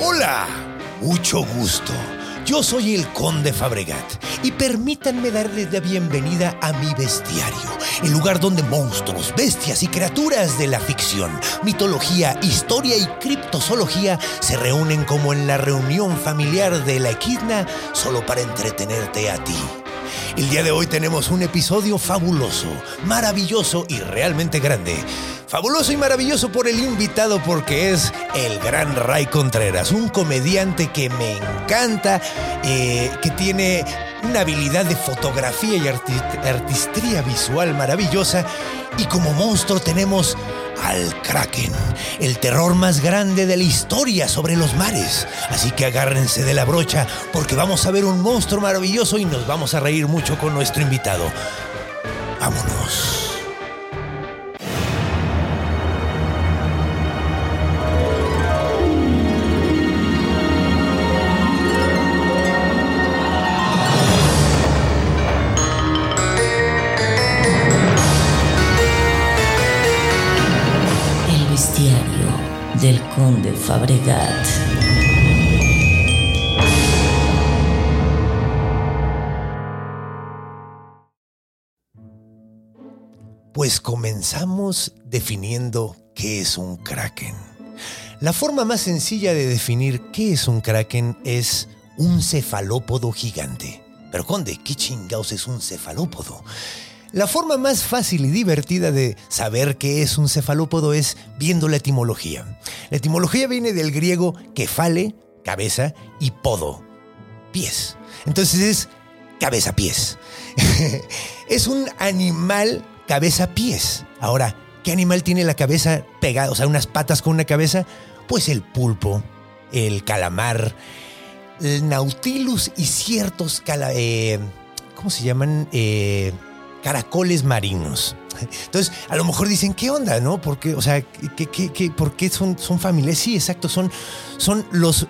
Hola, mucho gusto. Yo soy el Conde Fabregat y permítanme darles la bienvenida a mi bestiario, el lugar donde monstruos, bestias y criaturas de la ficción, mitología, historia y criptozoología se reúnen como en la reunión familiar de la equidna solo para entretenerte a ti. El día de hoy tenemos un episodio fabuloso, maravilloso y realmente grande. Fabuloso y maravilloso por el invitado porque es el gran Ray Contreras, un comediante que me encanta, eh, que tiene una habilidad de fotografía y artistría visual maravillosa. Y como monstruo tenemos al Kraken, el terror más grande de la historia sobre los mares. Así que agárrense de la brocha porque vamos a ver un monstruo maravilloso y nos vamos a reír mucho con nuestro invitado. Vámonos. Del conde Fabregat. Pues comenzamos definiendo qué es un kraken. La forma más sencilla de definir qué es un kraken es un cefalópodo gigante. Pero conde, ¿qué chingados es un cefalópodo? La forma más fácil y divertida de saber qué es un cefalópodo es viendo la etimología. La etimología viene del griego kefale, cabeza, y podo, pies. Entonces es cabeza-pies. es un animal cabeza-pies. Ahora, ¿qué animal tiene la cabeza pegada, o sea, unas patas con una cabeza? Pues el pulpo, el calamar, el nautilus y ciertos cala- eh, ¿cómo se llaman? Eh, caracoles marinos. Entonces, a lo mejor dicen, ¿qué onda, no? Porque, o sea, ¿qué, qué, por qué son, son familiares? Sí, exacto, son, son los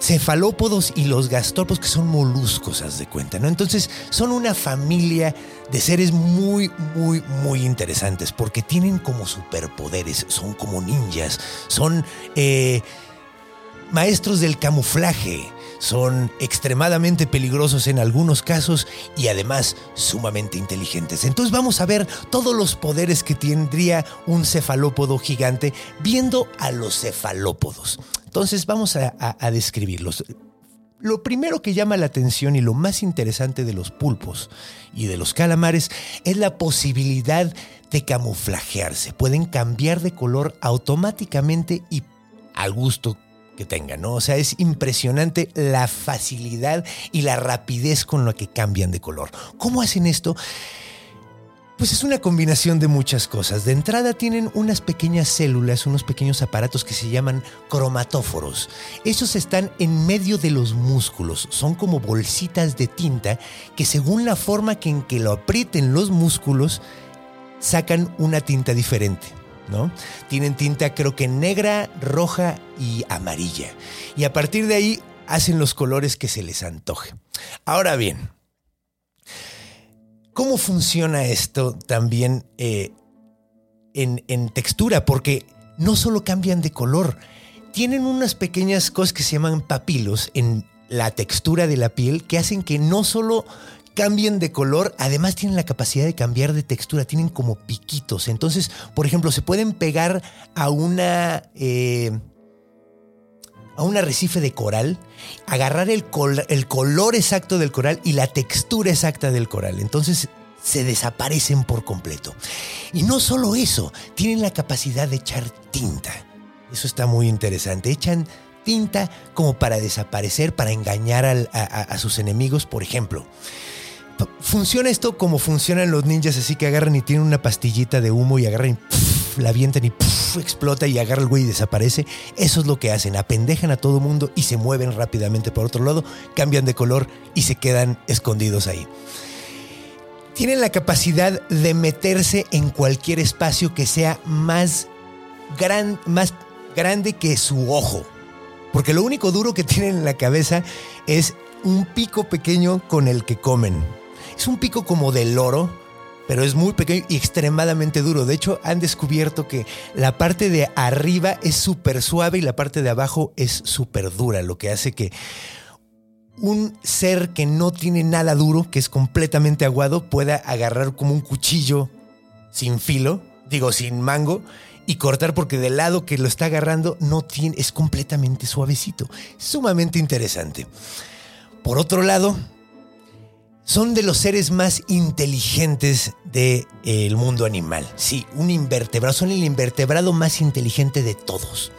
cefalópodos y los gastrópodos que son moluscos, haz de cuenta, ¿no? Entonces, son una familia de seres muy, muy, muy interesantes porque tienen como superpoderes, son como ninjas, son eh, maestros del camuflaje, son extremadamente peligrosos en algunos casos y además sumamente inteligentes. Entonces vamos a ver todos los poderes que tendría un cefalópodo gigante viendo a los cefalópodos. Entonces vamos a, describirlos. Lo primero que llama la atención y lo más interesante de los pulpos y de los calamares es la posibilidad de camuflajearse. Pueden cambiar de color automáticamente y al gusto que tengan, ¿no? O sea, es impresionante la facilidad y la rapidez con la que cambian de color. ¿Cómo hacen esto? Pues es una combinación de muchas cosas. De entrada tienen unas pequeñas células, unos pequeños aparatos que se llaman cromatóforos. Esos están en medio de los músculos. Son como bolsitas de tinta que según la forma que en que lo aprieten los músculos, sacan una tinta diferente. ¿No? Tienen tinta creo que negra, roja y amarilla. Y a partir de ahí hacen los colores que se les antoje. Ahora bien, ¿cómo funciona esto también eh, en, en textura? Porque no solo cambian de color, tienen unas pequeñas cosas que se llaman papilos en la textura de la piel que hacen que no solo cambien de color, además tienen la capacidad de cambiar de textura, tienen como piquitos. Entonces, por ejemplo, se pueden pegar a una... eh, a un arrecife de coral, agarrar el, col- el color exacto del coral y la textura exacta del coral. Entonces se desaparecen por completo. Y no solo eso, tienen la capacidad de echar tinta. Eso está muy interesante. Echan tinta como para desaparecer, para engañar a sus enemigos, por ejemplo. Funciona esto como funcionan los ninjas, así que agarran y tienen una pastillita de humo y agarran y la avientan y explota y agarra el güey y desaparece. Eso es lo que hacen, apendejan a todo mundo y se mueven rápidamente por otro lado, cambian de color y se quedan escondidos ahí. Tienen la capacidad de meterse en cualquier espacio que sea más, más grande que su ojo. Porque lo único duro que tienen en la cabeza es un pico pequeño con el que comen. Es un pico como de loro, pero es muy pequeño y extremadamente duro. De hecho, han descubierto que la parte de arriba es súper suave y la parte de abajo es súper dura, lo que hace que un ser que no tiene nada duro, que es completamente aguado, pueda agarrar como un cuchillo sin filo, digo, sin mango, y cortar porque del lado que lo está agarrando no tiene, es completamente suavecito. Sumamente interesante. Por otro lado, son de los seres más inteligentes del mundo animal. Sí, un invertebrado. Son el invertebrado más inteligente de todos.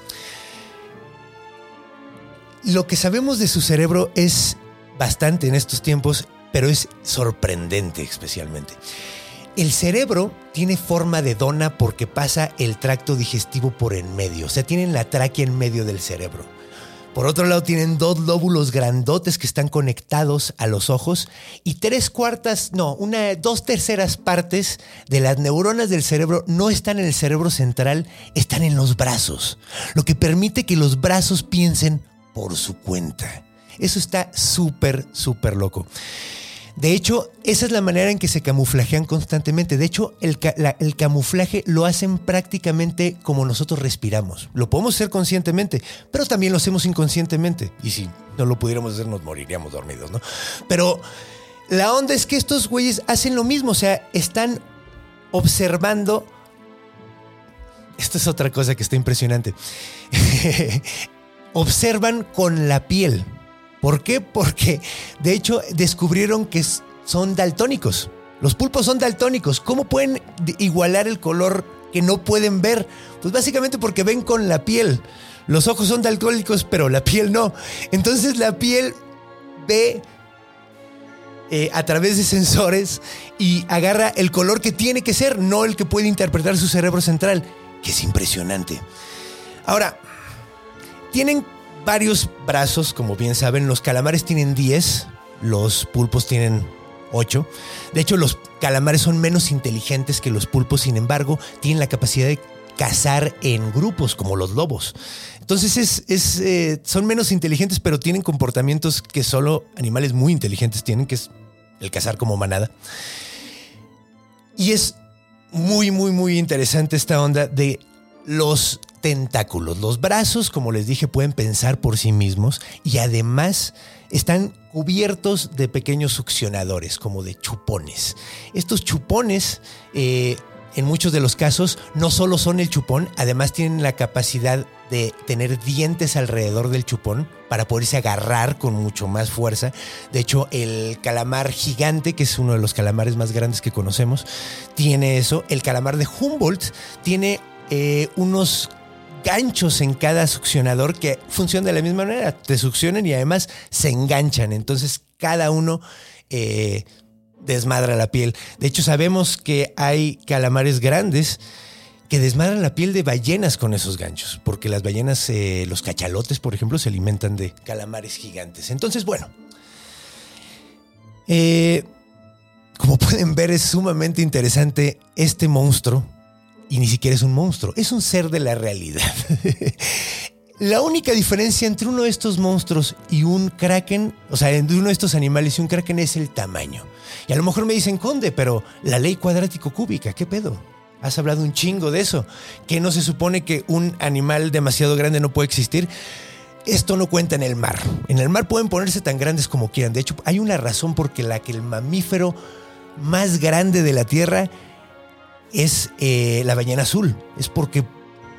Lo que sabemos de su cerebro es bastante en estos tiempos, pero es sorprendente especialmente. El cerebro tiene forma de dona porque pasa el tracto digestivo por en medio, o sea, tienen la tráquea en medio del cerebro. Por otro lado, tienen dos lóbulos grandotes que están conectados a los ojos y tres cuartas, no, una, dos terceras partes de las neuronas del cerebro no están en el cerebro central, están en los brazos, lo que permite que los brazos piensen por su cuenta. Eso está súper, súper loco. De hecho, esa es la manera en que se camuflajean constantemente. De hecho, el, camuflaje lo hacen prácticamente como nosotros respiramos. Lo podemos hacer conscientemente, pero también lo hacemos inconscientemente. Y si no lo pudiéramos hacer, nos moriríamos dormidos, ¿no? Pero la onda es que estos güeyes hacen lo mismo. O sea, están observando. Esto es otra cosa que está impresionante. Observan con la piel. ¿Por qué? Porque de hecho descubrieron que son daltónicos. Los pulpos son daltónicos. ¿Cómo pueden igualar el color que no pueden ver? Pues básicamente porque ven con la piel. Los ojos son daltónicos, pero la piel no. Entonces la piel ve eh, a través de sensores y agarra el color que tiene que ser, no el que puede interpretar su cerebro central, que es impresionante. Ahora, tienen varios brazos, como bien saben. Los calamares tienen 10, los pulpos tienen 8. De hecho, los calamares son menos inteligentes que los pulpos, sin embargo, tienen la capacidad de cazar en grupos como los lobos. Entonces es, eh, son menos inteligentes, pero tienen comportamientos que solo animales muy inteligentes tienen, que es el cazar como manada. Y es muy, muy, muy interesante esta onda de los tentáculos. Los brazos, como les dije, pueden pensar por sí mismos y además están cubiertos de pequeños succionadores, como de chupones. Estos chupones, eh, en muchos de los casos, no solo son el chupón, además tienen la capacidad de tener dientes alrededor del chupón para poderse agarrar con mucho más fuerza. De hecho, el calamar gigante, que es uno de los calamares más grandes que conocemos, tiene eso. El calamar de Humboldt tiene eh, unos ganchos en cada succionador que funcionan de la misma manera. Te succionan y además se enganchan. Entonces cada uno eh, desmadra la piel. De hecho, sabemos que hay calamares grandes que desmadran la piel de ballenas con esos ganchos, porque las ballenas, eh, los cachalotes, por ejemplo, se alimentan de calamares gigantes. Entonces, bueno, eh, como pueden ver, es sumamente interesante este monstruo y ni siquiera es un monstruo, es un ser de la realidad. la única diferencia entre uno de estos monstruos y un kraken, o sea, entre uno de estos animales y un kraken es el tamaño. Y a lo mejor me dicen, Conde, pero la ley cuadrático cúbica, ¿qué pedo? Has hablado un chingo de eso. ¿Que no se supone que un animal demasiado grande no puede existir? Esto no cuenta en el mar. En el mar pueden ponerse tan grandes como quieran. De hecho, hay una razón por la que el mamífero más grande de la Tierra es eh, la ballena azul. Es porque,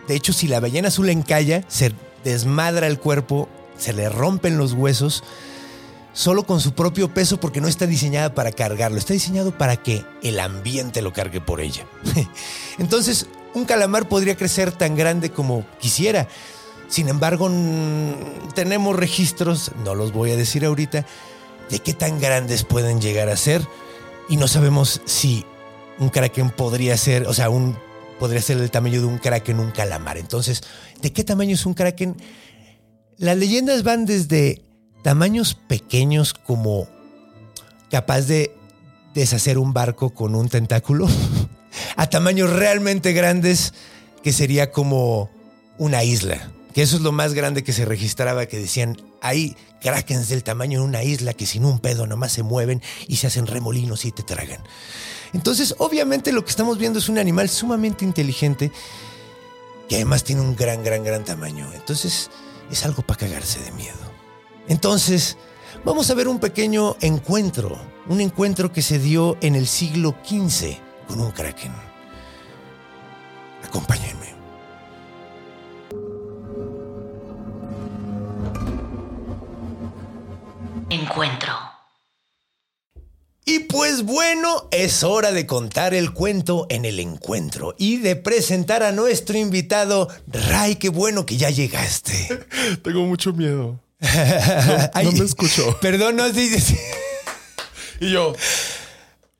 de hecho, si la ballena azul encalla, se desmadra el cuerpo, se le rompen los huesos, solo con su propio peso porque no está diseñada para cargarlo, está diseñado para que el ambiente lo cargue por ella. Entonces, un calamar podría crecer tan grande como quisiera. Sin embargo, tenemos registros, no los voy a decir ahorita, de qué tan grandes pueden llegar a ser y no sabemos si un kraken podría ser, o sea, un podría ser del tamaño de un kraken, un calamar. Entonces, ¿de qué tamaño es un kraken? Las leyendas van desde tamaños pequeños como capaz de deshacer un barco con un tentáculo, a tamaños realmente grandes que sería como una isla. Que eso es lo más grande que se registraba, que decían, hay krakens del tamaño de una isla que sin un pedo nomás se mueven y se hacen remolinos y te tragan. Entonces, obviamente lo que estamos viendo es un animal sumamente inteligente que además tiene un gran, gran, gran tamaño. Entonces, es algo para cagarse de miedo. Entonces, vamos a ver un pequeño encuentro, un encuentro que se dio en el siglo XV con un kraken. Acompáñenme. Encuentro. Y pues bueno, es hora de contar el cuento en el encuentro y de presentar a nuestro invitado. Ray, qué bueno que ya llegaste. Tengo mucho miedo. Ay, no me escucho. Perdón, no dices. Y yo.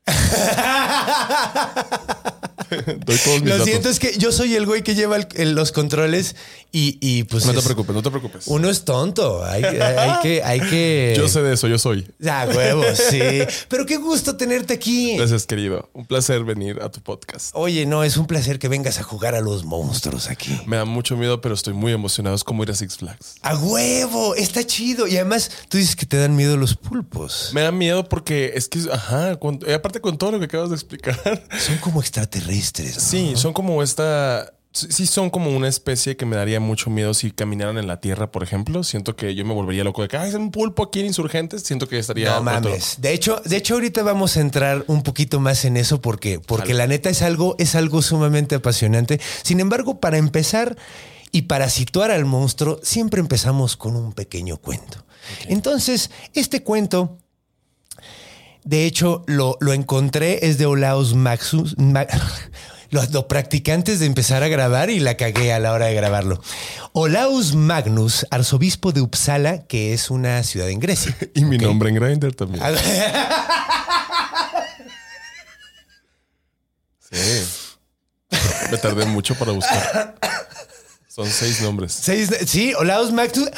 Doy todos mis Lo datos. siento, es que yo soy el güey que lleva el- el- los controles y, y, pues. No te es- preocupes, no te preocupes. Uno es tonto. Hay, hay que. Hay que... Yo sé de eso, yo soy. Ah, huevos, sí. Pero qué gusto tenerte aquí. Gracias, querido. Un placer venir a tu podcast. Oye, no, es un placer que vengas a jugar a los monstruos aquí. Me da mucho miedo, pero estoy muy emocionado. Es como ir a Six Flags. A huevo, está chido. Y además, tú dices que te dan miedo los pulpos. Me da miedo porque es que, ajá, con- aparte con todo lo que acabas de explicar. Son como extraterrestres. ¿No? Sí, son como esta. Sí, son como una especie que me daría mucho miedo si caminaran en la tierra, por ejemplo. Siento que yo me volvería loco de que "Ay, es un pulpo aquí en Insurgentes. Siento que estaría. No mames. De hecho, de hecho, ahorita vamos a entrar un poquito más en eso porque, porque la neta es algo, es algo sumamente apasionante. Sin embargo, para empezar y para situar al monstruo, siempre empezamos con un pequeño cuento. Entonces, este cuento, de hecho, lo, lo encontré, es de Olaus Maxus. Ma- lo, lo practiqué antes de empezar a grabar y la cagué a la hora de grabarlo. Olaus Magnus, arzobispo de Uppsala, que es una ciudad en Grecia. Y mi nombre en Grindr también. Sí. Me tardé mucho para buscar. Son seis nombres. Seis- sí, Olaus Magnus,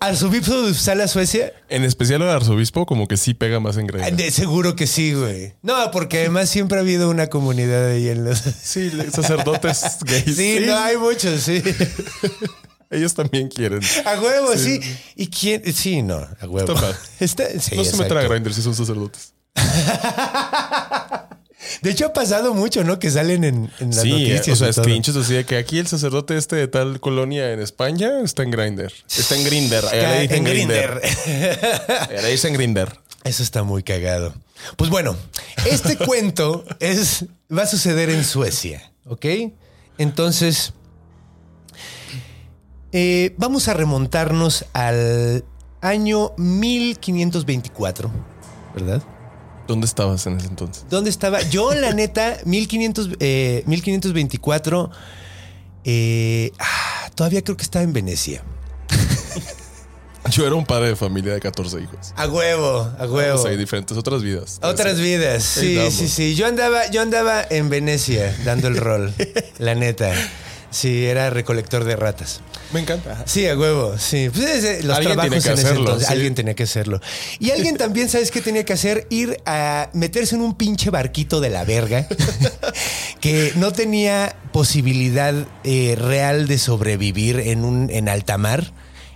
arzobispo de Uppsala, Suecia. En especial el arzobispo, como que sí pega más en de- seguro que sí, güey. No, porque además siempre ha habido una comunidad ahí en los. Sí, sacerdotes gays. Sí, no hay muchos, sí. Ellos también quieren. A huevo, sí. ¿Y quién? Sí, no, a huevo. Está sí, no se metan a. Grindr si son sacerdotes. De hecho, ha pasado mucho, ¿no? Que salen en, en las Sí, noticias. o sea, screenshots así de que aquí el sacerdote este de tal colonia en España está en Grindr. Está en dicen en le dicen Grindr. Eso está muy cagado. Pues bueno, este cuento es, va a suceder en Suecia, ¿ok? Entonces, eh, vamos a remontarnos al año 1524, ¿verdad? ¿Dónde estabas en ese entonces? ¿Dónde estaba? Yo, la neta, 1500, eh, 1524, eh, ah, todavía creo que estaba en Venecia. Yo era un padre de familia de 14 hijos. A huevo, a huevo. O sea, hay diferentes otras vidas. Otras vidas, sí, sí, damos. sí. Yo andaba, yo andaba en Venecia dando el rol, la neta. Sí, era recolector de ratas. Me encanta. Sí, a huevo, sí. Pues ese- los Alguien trabajos tiene que en ese hacerlo, entonces, sí. alguien tenía que hacerlo. Y alguien también, ¿sabes qué tenía que hacer? Ir a meterse en un pinche barquito de la verga que no tenía posibilidad eh, real de sobrevivir en un en alta mar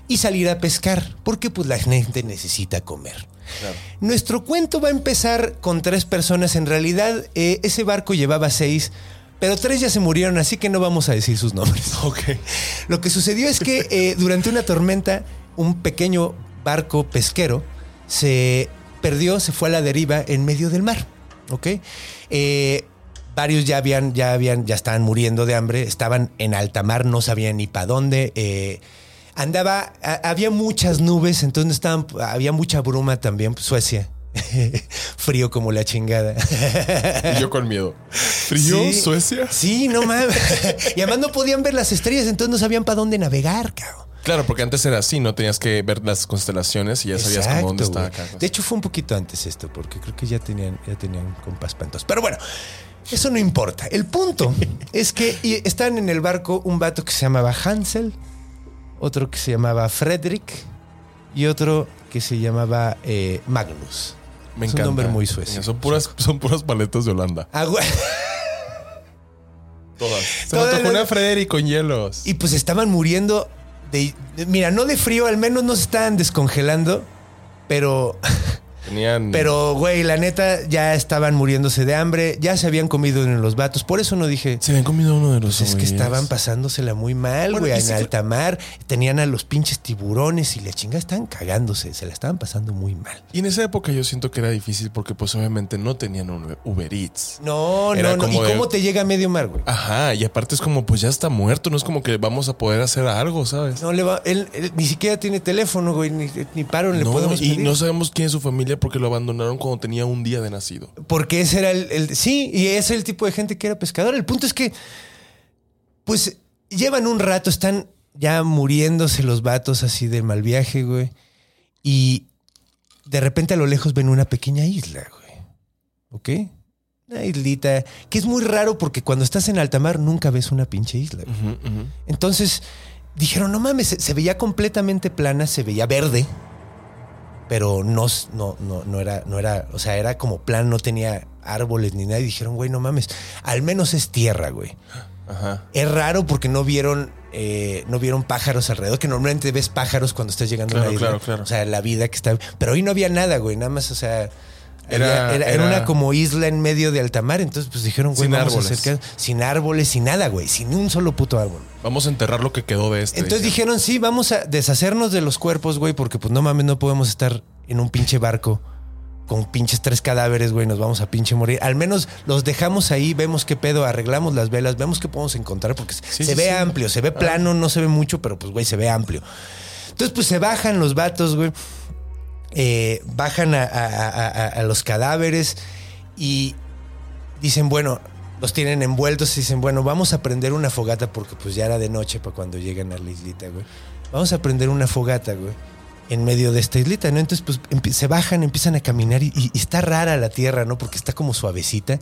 y salir a pescar, porque pues la gente necesita comer. Nuestro cuento va a empezar con tres personas. En realidad, eh, ese barco llevaba seis, pero tres ya se murieron, así que no vamos a decir sus nombres. Ok. Lo que sucedió es que eh, durante una tormenta, un pequeño barco pesquero se perdió, se fue a la deriva en medio del mar. ¿Ok? Eh, varios ya habían, ya habían, ya estaban muriendo de hambre, estaban en alta mar, no sabían ni para dónde. eh, andaba, a- había muchas nubes, entonces estaban, había mucha bruma también, pues, Suecia. Frío como la chingada. Y yo con miedo. ¿Frío? Sí. ¿Suecia? Sí, no mames. Y además no podían ver las estrellas, entonces no sabían para dónde navegar, cabrón. Claro, porque antes era así, no tenías que ver las constelaciones y ya sabías como dónde estaba cada De hecho, fue un poquito antes esto, porque creo que ya tenían, ya tenían compas pantos. Pero bueno, eso no importa. El punto es que están en el barco un vato que se llamaba Hansel, otro que se llamaba Frederick y otro que se llamaba eh, Magnus. Me es encanta. un nombre muy suecio. Son puras, son puras paletas de Holanda. Ah, güey. Todas. Se Todas me tocó las- una Frederick con hielos. Y pues estaban muriendo de, de- Mira, no de frío, al menos no se estaban descongelando, pero. Tenían. Pero, güey, la neta, ya estaban muriéndose de hambre, ya se habían comido en los vatos. Por eso no dije. Se habían comido uno de los Pues es que estaban pasándosela muy mal, güey, en alta mar. Tenían a los pinches tiburones y la chinga estaban cagándose. Se la estaban pasando muy mal. Y en esa época yo siento que era difícil porque pues obviamente no tenían un Uber Eats. No, Era no, no. ¿Y de- cómo te llega a medio mar, güey? Ajá, y aparte es como pues ya está muerto, no es como que vamos a poder hacer algo, ¿sabes? No le va, él, él ni siquiera tiene teléfono, güey, ni, ni paro le No, podemos y pedir. no sabemos quién es su familia porque lo abandonaron cuando tenía un día de nacido. Porque ese era el, el- Sí, y ese es el tipo de gente que era pescador. El punto es que, pues, llevan un rato, están ya muriéndose los vatos así de mal viaje, güey. Y de repente a lo lejos ven una pequeña isla, güey. ¿Ok? Una islita, que es muy raro porque cuando estás en alta mar nunca ves una pinche isla. güey. Entonces dijeron, no mames, se, se veía completamente plana, se veía verde, pero no, no, no, no era, no era, o sea, era como plan, no tenía árboles ni nada. Y dijeron, güey, no mames, al menos es tierra, güey. Ajá. Es raro porque no vieron, eh, no vieron pájaros alrededor, que normalmente ves pájaros cuando estás llegando a una isla. claro, claro. O sea, la vida que está. Pero hoy no había nada, güey, nada más, o sea. Era- era, era una como isla en medio de alta mar. Entonces, pues dijeron, güey, Sin vamos árboles. a acercar. Sin árboles, sin nada, güey. Sin un solo puto árbol. Vamos a enterrar lo que quedó de este. Entonces dijeron, sí, vamos a deshacernos de los cuerpos, güey, porque pues no mames, no podemos estar en un pinche barco con pinches tres cadáveres, güey, nos vamos a pinche morir. Al menos los dejamos ahí, vemos qué pedo, arreglamos las velas, vemos qué podemos encontrar, porque se sí, ve sí. amplio, se ve plano, no se ve mucho, pero pues, güey, se ve amplio. Entonces, pues se bajan los vatos, güey. Eh, bajan a, a- los cadáveres y dicen, bueno, los tienen envueltos y dicen, bueno, vamos a prender una fogata porque pues ya era de noche para cuando llegan a la islita, güey. Vamos a prender una fogata, güey, en medio de esta islita, ¿no? Entonces, pues se bajan, empiezan a caminar y, y- está rara la tierra, ¿no? Porque está como suavecita.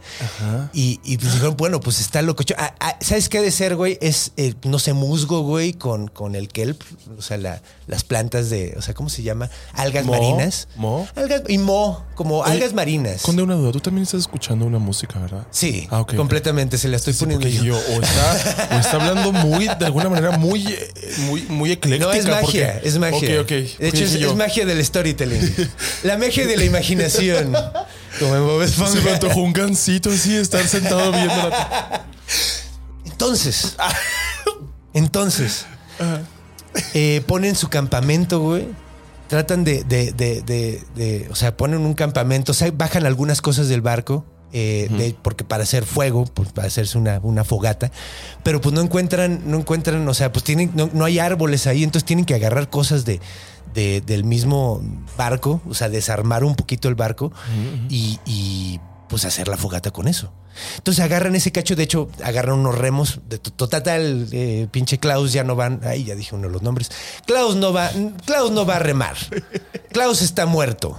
Y, y pues dijeron, bueno, pues está loco. Ah, ah, ¿Sabes qué ha de ser, güey? Es, eh, no sé, musgo, güey, con, con el kelp, o sea, la- las plantas de, o sea, ¿cómo se llama? Algas Mo, marinas. mo. Algas, y mo, como Oye, algas marinas. Con de una duda, tú también estás escuchando una música, ¿verdad? Sí, Ah, ok. completamente, se la estoy Sí, poniendo yo. yo, o está, o está hablando muy, de alguna manera, muy, eh, muy, muy ecléctica. No, es magia, porque- es magia. Ok, ok. De Es, magia del storytelling. la magia de la imaginación. Como en Bob Se me Esponja. antojó un gancito así, estar sentado viendo la... Entonces, entonces, eh, ponen su campamento, güey. Tratan de, de, de, de- de- o sea, ponen un campamento, o sea, bajan algunas cosas del barco, eh, de- porque para hacer fuego, pues para hacerse una, una fogata, pero pues no encuentran, no encuentran, o sea, pues tienen, no, no hay árboles ahí, entonces tienen que agarrar cosas de, de- del mismo barco, o sea, desarmar un poquito el barco y, y, pues hacer la fogata con eso. Entonces agarran ese cacho, de hecho, agarran unos remos. De to- total, eh, pinche Klaus ya no van. Ay, ya dije uno de los nombres. Klaus no va, Klaus no va a remar. Klaus está muerto.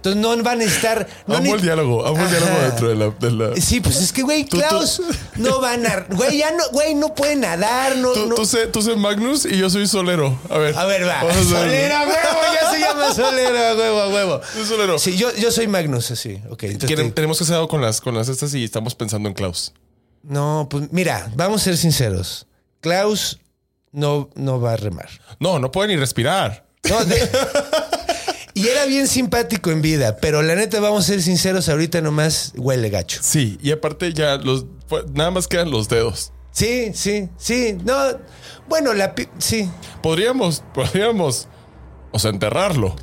Entonces no van a estar. No amo el diálogo, amo el diálogo dentro de la... de la- Sí, pues es que, güey, Tú- tú- Klaus no van a. Güey, ya no, güey, no puede nadar, no. Tú, no- tú sé, tú sé Magnus y yo soy Solero. A ver. A ver, va. Solera, huevo, ya se llama Solera, huevo, huevo. Soy Solero. Sí, yo, yo soy Magnus, así. Ok, entonces. Te- tenemos que hacer algo con las, con las estas y estamos pensando en Klaus. No, pues mira, vamos a ser sinceros. Klaus no, no va a remar. No, no puede ni respirar. No, de- y era bien simpático en vida, pero la neta, vamos a ser sinceros, ahorita nomás huele gacho. Sí, y aparte ya los... Nada más quedan los dedos. Sí, sí, sí. No, bueno, la sí. Podríamos, podríamos... O sea, enterrarlo.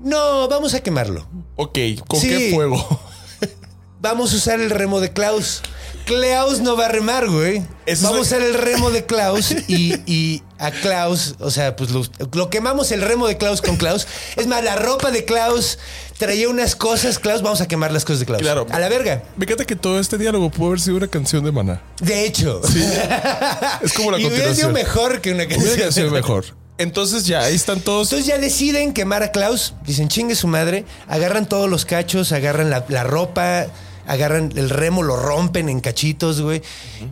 No, vamos a quemarlo. Ok, ¿con Sí. qué fuego? Vamos a usar el remo de Klaus. Klaus no va a remar, güey. Eso Vamos a usar el remo de Klaus y, y a Klaus, o sea, pues lo, lo quemamos el remo de Klaus con Klaus. Es más, la ropa de Klaus traía unas cosas, Klaus, vamos a quemar las cosas de Klaus. Claro. A la verga. Me encanta que todo este diálogo pudo haber sido una canción de Maná. De hecho. Es como la y hubiera sido continuación. mejor que una canción. Hubiera sido mejor. Entonces ya, ahí están todos. Entonces ya deciden quemar a Klaus, dicen chingue su madre, agarran todos los cachos, agarran la, la ropa, agarran el remo, lo rompen en cachitos, güey,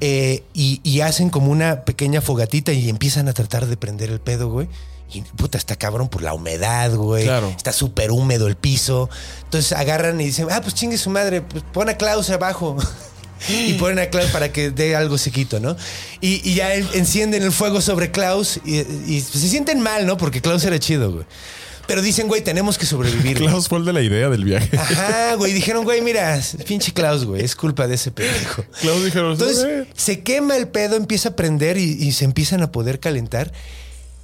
eh, y, y hacen como una pequeña fogatita y empiezan a tratar de prender el pedo, güey. Y puta, está cabrón por la humedad, güey. Claro. Está súper húmedo el piso. Entonces agarran y dicen, ah, pues chingue su madre, pues pon a Klaus abajo. y ponen a Klaus para que dé algo sequito, ¿no? Y, y ya en- encienden el fuego sobre Klaus y, y se sienten mal, ¿no? Porque Klaus era chido, güey. Pero dicen, güey, tenemos que sobrevivir. Klaus fue el de la idea del viaje. Ajá, güey. Dijeron, güey, mira, pinche Klaus, güey. Es culpa de ese pendejo. Klaus dijeron, Entonces "Eh". se quema el pedo, empieza a prender y, y se empiezan a poder calentar.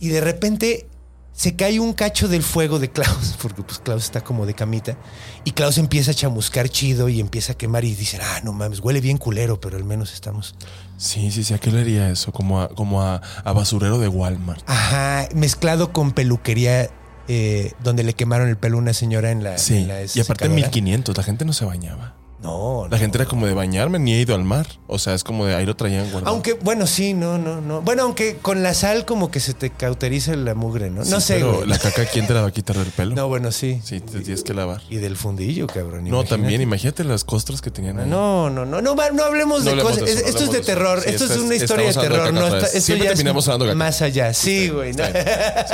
Y de repente se cae un cacho del fuego de Klaus, porque pues Klaus está como de camita. Y Klaus empieza a chamuscar chido y empieza a quemar y dicen, ah, no mames, huele bien culero, pero al menos estamos. Sí, sí, sí. ¿A qué le haría eso? Como a, como a, a basurero de Walmart. Ajá, mezclado con peluquería. Eh, donde le quemaron el pelo a una señora en la. Sí. en la Y aparte secadora. 1500, la gente no se bañaba. No, La no. gente era como de bañarme, ni he ido al mar. O sea, es como de ahí lo traían guardado. Aunque, bueno, sí, no, no, no. Bueno, aunque con la sal como que se te cauteriza la mugre, ¿no? no sé, pero güey. la caca, ¿quién te la va a quitar del pelo? No, bueno, sí. Sí, te tienes que lavar. Y del fundillo, cabrón. No, imagínate. también, imagínate las costras que tenían ahí. No, no, no, no, no hablemos No de hablemos cosas. de eso, Es- esto es de terror. Sí, esto es una historia de terror. no está- esto Siempre ya es terminamos hablando de caca. más allá. Sí, güey.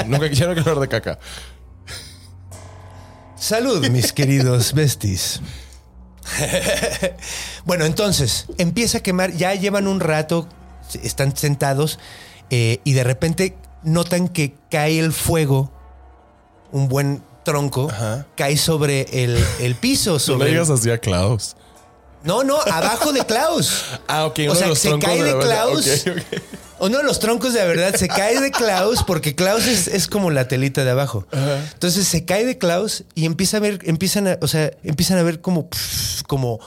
nunca quisieron hablar de caca. Salud, mis queridos besties. bueno, entonces empieza a quemar. Ya llevan un rato, están sentados eh, y de repente notan que cae el fuego, un buen tronco, Ajá. cae sobre el, el piso. No Sobre le el- digas así a Klaus. no, no, abajo de Klaus. Ah, ok. O sea, se cae de. Klaus. Uno de los troncos de verdad se cae de Klaus porque Klaus es, es como la telita de abajo. Entonces se cae de Klaus y empieza a ver, empiezan a, o sea, empiezan a ver como, como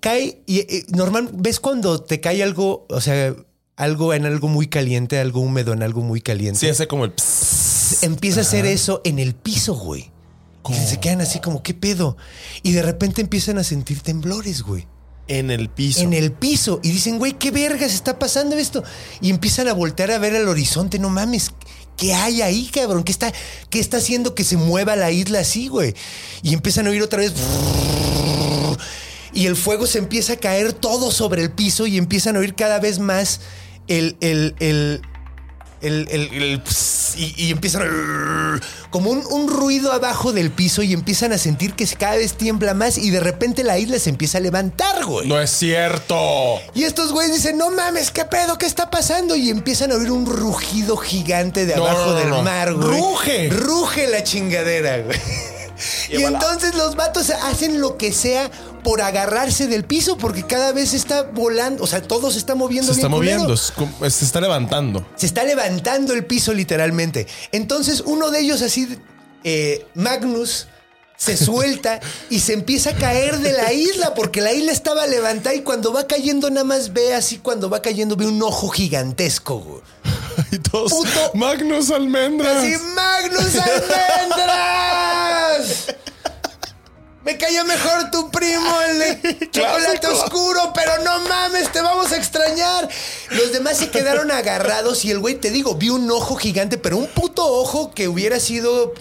cae y normal, ¿ves cuando te cae algo, o sea, algo en algo muy caliente, algo húmedo en algo muy caliente? Sí, hace como el... psss. empieza a hacer eso en el piso, güey. Y se quedan así como, ¿qué pedo? Y de repente empiezan a sentir temblores, güey En el piso. en el piso y dicen, güey, ¿qué vergas está pasando esto? Y empiezan a voltear a ver al horizonte, no mames. ¿Qué hay ahí, cabrón? ¿Qué está, ¿Qué está haciendo que se mueva la isla así, güey? Y empiezan a oír otra vez. Y el fuego se empieza a caer todo sobre el piso y empiezan a oír cada vez más el. el, el el, el- el y, y empiezan a- como un, un ruido abajo del piso y empiezan a sentir que cada vez tiembla más y de repente la isla se empieza a levantar, güey. No es cierto. Y estos güeyes dicen, no mames, ¿qué pedo? ¿Qué está pasando? Y empiezan a oír un rugido gigante de No, abajo no, no, del no. mar, güey. ¡Ruge! Ruge la chingadera, güey. Y entonces los vatos hacen lo que sea por agarrarse del piso porque cada vez está volando, o sea, todo se está moviendo. Se está bien moviendo, se está levantando. Se está levantando el piso literalmente. Entonces uno de ellos así, eh, Magnus, se suelta y se empieza a caer de la isla porque la isla estaba levantada y cuando va cayendo nada más ve así, cuando va cayendo ve un ojo gigantesco. güey. Y todos. Puto- Magnus Almendras. Así, Magnus Almendras. Me caía mejor tu primo, el de chocolate oscuro, pero no mames, te vamos a extrañar. Los demás se quedaron agarrados y el güey, te digo, vi un ojo gigante, pero un puto ojo que hubiera sido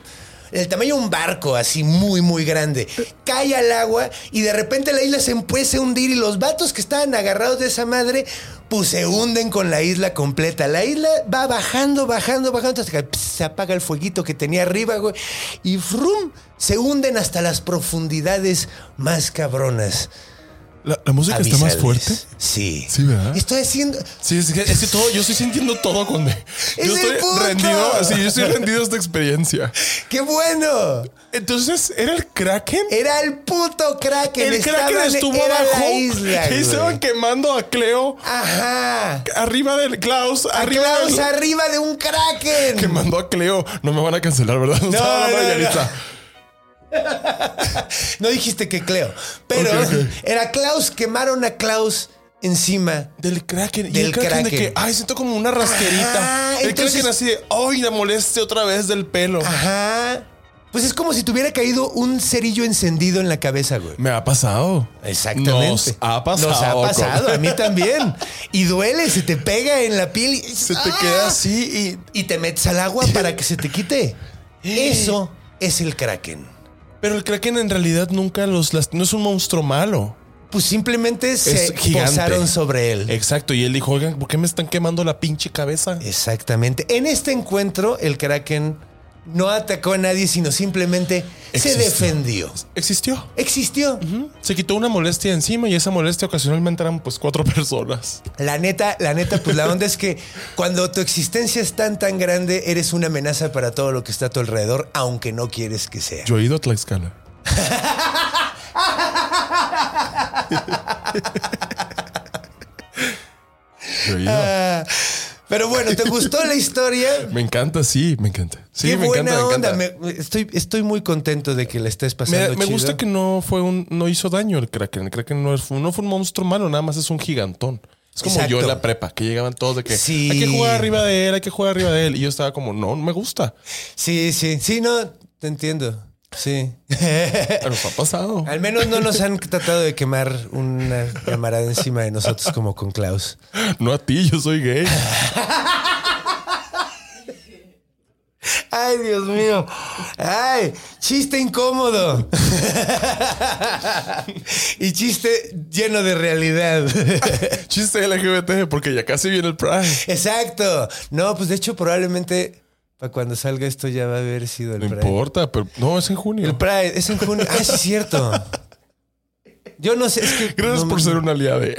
el tamaño de un barco, así muy, muy grande. Cae al agua y de repente la isla se empieza a hundir y los vatos que estaban agarrados de esa madre, pues se hunden con la isla completa. La isla va bajando, bajando, bajando hasta que se apaga el fueguito que tenía arriba, güey. Y frum, se hunden hasta las profundidades más cabronas. La, la música está más fuerte. Sí. Sí, ¿verdad? Estoy haciendo. Sí, es que, es que todo, yo estoy sintiendo todo con. Yo el estoy puto! rendido, sí, yo estoy rendido a esta experiencia. ¡Qué bueno! Entonces, ¿era el Kraken? Era el puto Kraken. el Kraken estuvo era abajo la isla. y estaban quemando a Cleo Ajá. arriba del Klaus, A arriba Klaus del- arriba de un Kraken. quemando a Cleo. No me van a cancelar, ¿verdad? No, hablando de no, no. No dijiste que Cleo, pero era Klaus. Quemaron a Klaus encima. Del Kraken. y Del el Kraken, de que, ay, siento como una rasquerita. Ajá, el entonces- Kraken así de, ay, la moleste otra vez del pelo. Ajá. Pues es como si tuviera caído un cerillo encendido en la cabeza, güey. Me ha pasado. Exactamente. Nos ha pasado. Nos ha pasado, a mí también. Y duele, se te pega en la piel y Se te ¡Ah! queda así y. y te metes al agua para que se te quite. Eso es el kraken. Pero el Kraken en realidad nunca los. no es un monstruo malo. Pues simplemente se gigante. posaron sobre él. Exacto. Y él dijo, oigan, ¿por qué me están quemando la pinche cabeza? Exactamente. En este encuentro, el kraken no atacó a nadie, sino simplemente se defendió. Existió. Existió. Se quitó una molestia encima y esa molestia ocasionalmente eran pues cuatro personas. La neta, la neta, pues la onda es que cuando tu existencia es tan tan grande, eres una amenaza para todo lo que está a tu alrededor, aunque no quieres que sea. Yo he ido a Tlaxcala. Yo he ido. Ah, pero bueno, ¿te gustó la historia? Me encanta, sí, me encanta. Sí, Qué me buena encanta, me onda. encanta. Me- estoy, estoy muy contento de que la estés pasando. Me, me chido. gusta que no fue un, no hizo daño el Kraken. El Kraken no, es, no fue un monstruo malo, nada más es un gigantón. Es como Exacto. yo en la prepa, que llegaban todos de que Sí. hay que jugar arriba de él, hay que jugar arriba de él. Y yo estaba como, no, no me gusta. Sí, sí, sí, no, te entiendo. Sí. Pero ha pasado. Al menos no nos han tratado de quemar una camarada encima de nosotros como con Klaus. No a ti, yo soy gay. Ay, Dios mío. Ay, chiste incómodo. y chiste lleno de realidad. Chiste LGBT, porque ya casi viene el Pride. Exacto. No, pues de hecho probablemente para cuando salga esto ya va a haber sido el No Pride. importa, pero no, es en junio. El Pride es en junio. Ah, sí es cierto. Yo no sé, es que Gracias no por me- ser un aliado.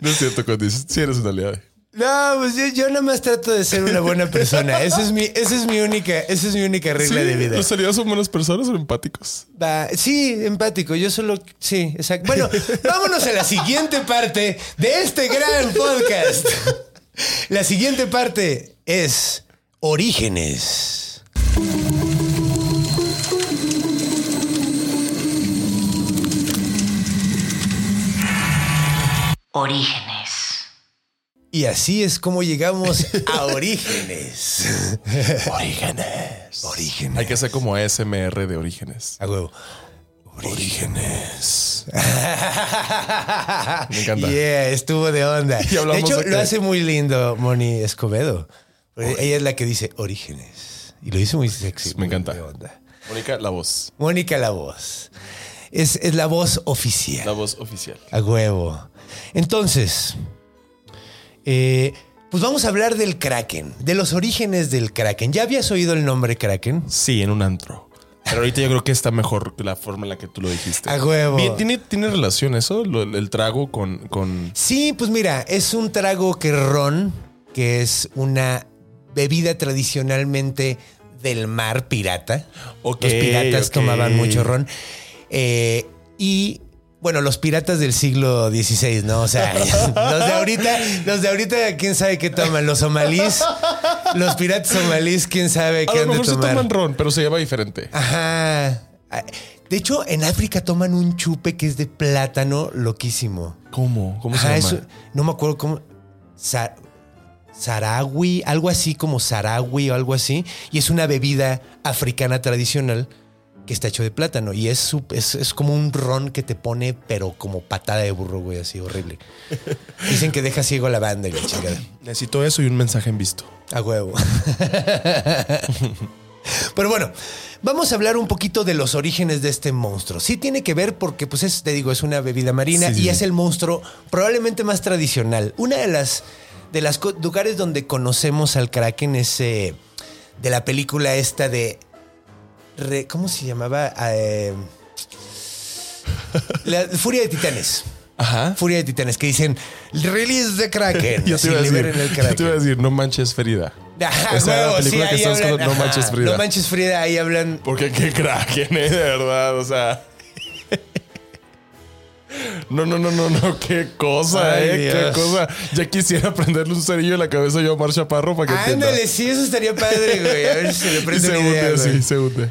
No es cierto cuando dices, sí eres un aliado. No, pues yo, yo nada más trato de ser una buena persona. Esa es mi, esa es mi única, esa es mi única regla Sí, de vida. Los aliados son buenas personas, son empáticos. Va, sí, empático. Yo solo. Sí, exacto. Bueno, vámonos a la siguiente parte de este gran podcast. La siguiente parte es Orígenes. Orígenes. Y así es como llegamos a Orígenes. Orígenes. Orígenes. Hay que hacer como ASMR de orígenes. A huevo. Orígenes. Me encanta. Yeah, estuvo de onda. Y De hecho, de lo hace muy lindo Moni Escobedo. Ella es la que dice Orígenes. Y lo dice muy sexy. Me muy encanta. de onda. Mónica, la voz. Mónica la voz. Es, es la voz oficial. La voz oficial. A huevo. Entonces, eh, pues vamos a hablar del Kraken, de los orígenes del Kraken. ¿Ya habías oído el nombre Kraken? Sí, en un antro. Pero ahorita yo creo que está mejor que la forma en la que tú lo dijiste. A huevo. ¿tiene, ¿Tiene relación eso? Lo- el trago con, con. Sí, pues mira, es un trago que ron, que es una bebida tradicionalmente del mar pirata. Ok, los piratas tomaban mucho ron. Eh, y bueno, los piratas del siglo XVI, ¿no? O sea, los de ahorita, los de ahorita, quién sabe qué toman. Los somalíes, los piratas somalíes, quién sabe A qué lo han de mejor se tomar. toman ron, pero se llama diferente. Ajá. De hecho, en África toman un chupe que es de plátano loquísimo. ¿Cómo? ¿Cómo se Ajá, llama? eso- no me acuerdo cómo. Sa- Sarawi, algo así como Sarawi o algo así. Y es una bebida africana tradicional que está hecho de plátano. Y es, es, es como un ron que te pone, pero como patada de burro, güey, así horrible. Dicen que deja ciego a la banda y la chingada. Necesito eso y un mensaje en visto. A huevo. Pero bueno, vamos a hablar un poquito de los orígenes de este monstruo. Sí tiene que ver porque, pues, es, te digo, es una bebida marina sí, y sí. es el monstruo probablemente más tradicional. Una de las de los lugares donde conocemos al kraken es eh, de la película esta de re- ¿cómo se llamaba? Eh, la Furia de Titanes. Ajá. Furia de Titanes que dicen release the kraken. Yo te, iba a decir, el yo te iba a kraken. decir, no manches Frida. Ajá, Esa huevo, película sí, que con No Manches Frida. No manches Frida, ahí hablan. Porque qué kraken, ¿eh? De verdad, o sea. No, no, no, no, no, qué cosa, Ay, eh, Dios. qué cosa. Ya quisiera prenderle un cerillo en la cabeza yo a Mar Chaparro para que entienda. Ándale, sí, eso estaría padre, güey. A ver si se le Y prende se una hunde así, se hunde.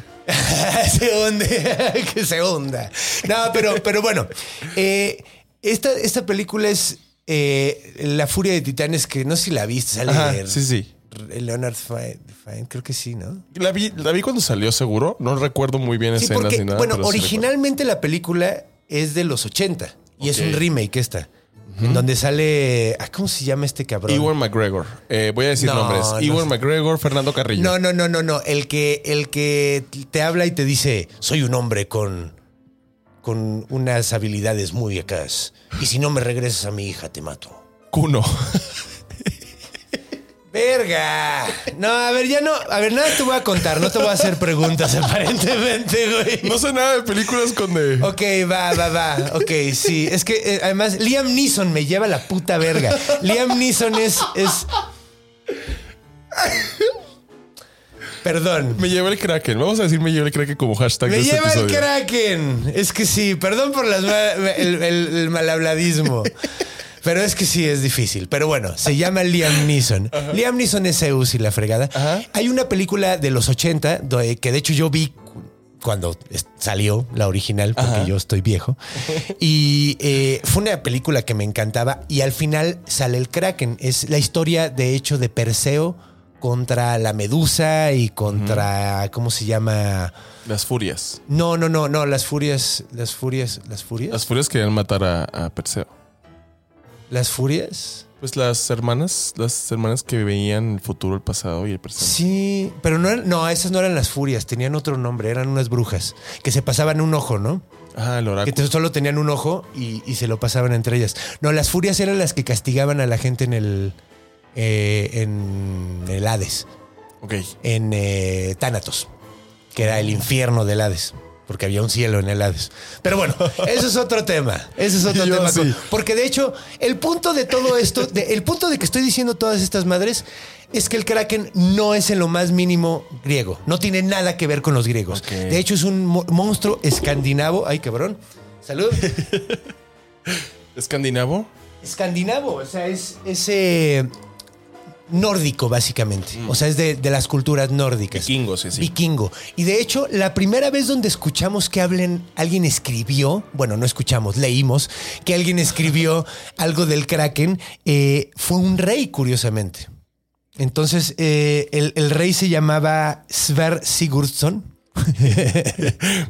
se hunde, que se hunda. No, pero, pero bueno, eh, esta, esta película es eh, La Furia de Titanes, que no sé si la viste, sale Ajá, de sí, sí. Leonard Fine, creo que sí, ¿no? La vi, la vi cuando salió seguro. No recuerdo muy bien Sí, escenas porque, ni nada. bueno, sí originalmente la película es de los 80 y es un remake esta, en donde sale, ah, ¿cómo se llama este cabrón? Ewan McGregor. Eh, voy a decir No, nombres. no Ewan sé. McGregor, Fernando Carrillo. No, no, no, no, no. El que, el que te habla y te dice, soy un hombre con, con unas habilidades muy acás. Y si no me regresas a mi hija, te mato. Cuno. ¡Verga! No, a ver, ya no. A ver, nada te voy a contar. No te voy a hacer preguntas, aparentemente, güey. no sé nada de películas con de. Ok, va, va, va. Ok, sí. Es que eh, además Liam Neeson me lleva la puta verga. Liam Neeson es. es... Perdón. Me lleva el Kraken. Vamos a decir me lleva el Kraken como hashtag Me de este lleva el. Kraken. Es que sí, perdón por las ma- el, el- el malhabladismo. Pero es que sí es difícil. Pero bueno, se llama Liam Neeson. Liam Neeson es Zeus y la fregada. Ajá. Hay una película de los 80 do- eh, que de hecho yo vi cu- cuando salió la original, porque Ajá. yo estoy viejo. Y eh, fue una película que me encantaba. Y al final sale el Kraken. Es la historia, de hecho, de Perseo contra la Medusa y contra. ¿Cómo se llama? Las furias. No, no, no, no, las furias, las furias, las furias. Las furias querían matar a, a Perseo. Las furias. Pues las hermanas, las hermanas que veían el futuro, el pasado y el presente. Sí, pero no, eran- no, esas no eran las furias, tenían otro nombre, eran unas brujas que se pasaban un ojo, ¿no? Ah, el Que oráculo. te- solo tenían un ojo y, y se lo pasaban entre ellas. No, las furias eran las que castigaban a la gente en el, eh, en el Hades, Ok. en eh, Tánatos, que era el infierno del Hades. Porque había un cielo en el Hades. Pero bueno, eso es otro tema. Ese es otro Yo tema. sí. Porque de hecho, el punto de todo esto, de- el punto de que estoy diciendo todas estas madres, es que el Kraken no es en lo más mínimo griego. No tiene nada que ver con los griegos. De hecho, es un mo- monstruo escandinavo. Ay, cabrón. Salud. ¿Escandinavo? escandinavo. O sea, es ese nórdico, básicamente. O sea, es de, de las culturas nórdicas. Vikingo, sí, sí. Vikingo. Y de hecho, la primera vez donde escuchamos que hablen, alguien escribió, bueno, no escuchamos, leímos que alguien escribió algo del Kraken, eh, fue un rey, curiosamente. Entonces, eh, el, el rey se llamaba Sver Sigurdsson.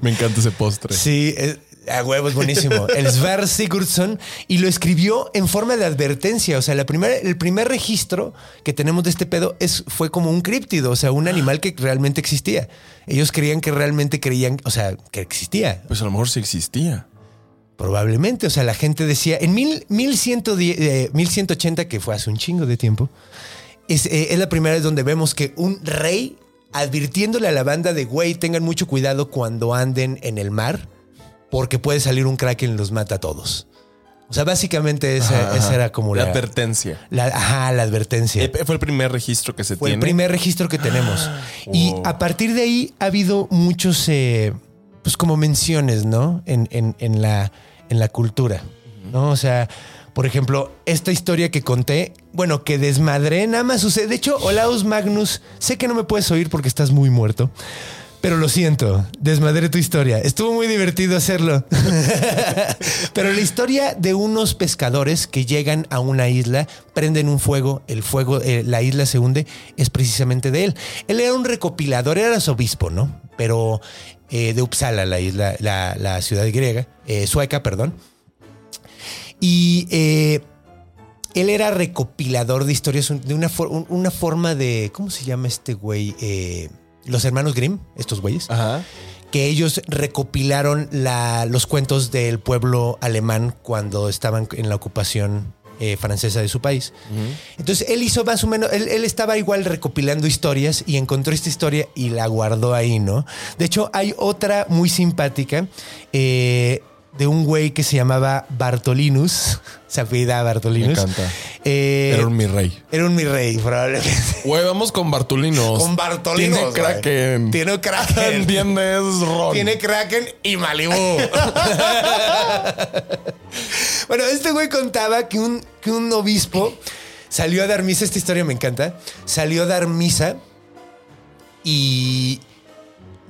Me encanta ese postre. Sí, eh, a huevo es buenísimo. El Sver Sigurdsson y lo escribió en forma de advertencia. O sea, la primera, el primer registro que tenemos de este pedo es, fue como un críptido, o sea, un animal que realmente existía. Ellos creían que realmente creían, o sea, que existía. Pues a lo mejor sí existía. Probablemente, o sea, la gente decía, en mil, 1110, eh, 1180, que fue hace un chingo de tiempo, es, eh, es la primera vez donde vemos que un rey advirtiéndole a la banda de, güey, tengan mucho cuidado cuando anden en el mar, porque puede salir un kraken y los mata a todos. O sea, básicamente esa, Ajá, esa ajá. era como la... La advertencia. la- ajá, la advertencia. Eh, Fue el primer registro que se Fue tiene. el primer registro que tenemos. Y wow. a partir de ahí ha habido muchos, eh, pues como menciones, ¿no? En, en- en la, en la cultura, ¿no? O sea, por ejemplo, esta historia que conté, bueno, que desmadré, nada más sucede. De hecho, Olaus Magnus, sé que no me puedes oír porque estás muy muerto. Pero lo siento, desmadré tu historia. Estuvo muy divertido hacerlo. Pero la historia de unos pescadores que llegan a una isla, prenden un fuego, el fuego, eh, la isla se hunde, es precisamente de él. Él era un recopilador, era arzobispo, ¿no? Pero eh, de Uppsala, la isla, la, ciudad griega, eh, sueca, perdón. Y eh, él era recopilador de historias de una, una forma de. ¿Cómo se llama este güey? Eh, los hermanos Grimm, estos güeyes, Ajá. que ellos recopilaron la- los cuentos del pueblo alemán cuando estaban en la ocupación eh, francesa de su país. Entonces él hizo más o menos, él, él estaba igual recopilando historias y encontró esta historia y la guardó ahí, ¿no? De hecho, hay otra muy simpática eh, de un güey que se llamaba Bartolinus, se apellida Bartolinus. Me encanta. Eh, Era un mi rey. era un mi rey, probablemente. Güey, vamos con Bartolinos. Con Bartolinos. Tiene. Kraken. Tiene Kraken. ¿Entiendes, Ron? Tiene Kraken y Malibu. bueno, este güey contaba que un, que un obispo salió a dar misa. Esta historia me encanta. Salió a dar misa y.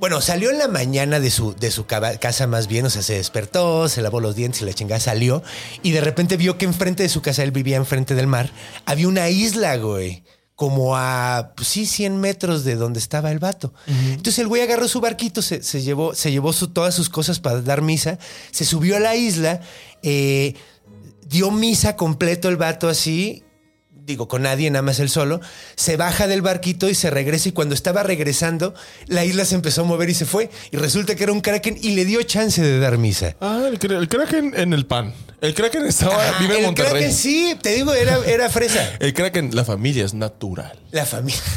Bueno, salió en la mañana de su, de su casa más bien, o sea, se despertó, se lavó los dientes y la chingada salió y de repente vio que enfrente de su casa, él vivía enfrente del mar, había una isla, güey, como a, pues sí, 100 metros de donde estaba el vato. Entonces el güey agarró su barquito, se, se llevó, se llevó su- todas sus cosas para dar misa, se subió a la isla, eh, dio misa completo el vato así, digo, con nadie, nada más él solo, se baja del barquito y se regresa y cuando estaba regresando, la isla se empezó a mover y se fue y resulta que era un kraken y le dio chance de dar misa. Ah, el, el Kraken en el pan. El Kraken estaba, Ah, vive en el Monterrey. kraken sí, te digo, era, era fresa. El Kraken, la familia es natural. La familia.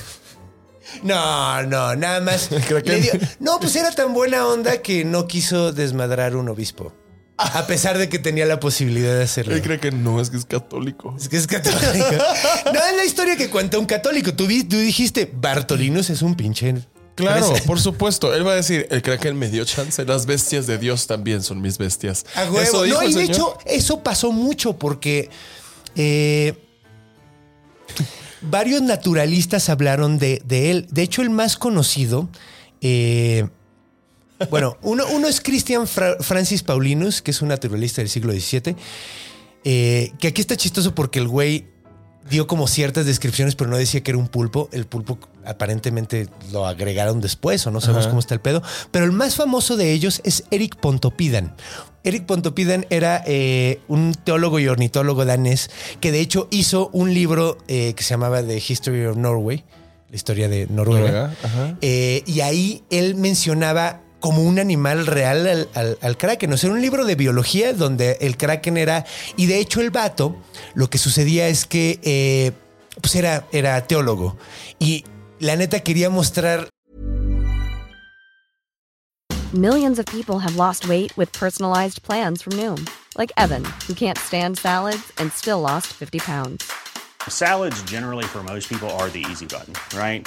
No, no, nada más. Kraken. le dio- no, pues era tan buena onda que no quiso desmadrar un obispo. A pesar de que tenía la posibilidad de hacerlo. El Kraken no es que es católico. Es que es católico. No, es la historia que cuenta un católico. Tú, dijiste, Bartolinos es un pinche. Claro, por supuesto. Él va a decir, el Kraken me dio chance. Las bestias de Dios también son mis bestias. A huevo. Eso dijo no, y de hecho, eso pasó mucho porque eh, varios naturalistas hablaron de, de él. De hecho, el más conocido. eh, bueno, uno, uno es Christian Fra- Francis Paulinus, que es un naturalista del siglo XVII. eh, que aquí está chistoso porque el güey dio como ciertas descripciones, pero no decía que era un pulpo. El pulpo aparentemente lo agregaron después o no sabemos cómo está el pedo. Pero el más famoso de ellos es Eric Pontoppidan. Eric Pontoppidan era eh, un teólogo y ornitólogo danés que de hecho hizo un libro eh, que se llamaba The History of Norway, la historia de Noruega. Eh, y ahí él mencionaba como un animal real al, al- al kraken. O sea, era un libro de biología donde el kraken era... Y de hecho el vato, lo que sucedía es que eh, pues era, era teólogo. Y la neta quería mostrar Millions of people have lost weight with personalized plans from Noom, like Evan, who can't stand salads and still lost 50 pounds. Salads, generally, for most people, are the easy button, right?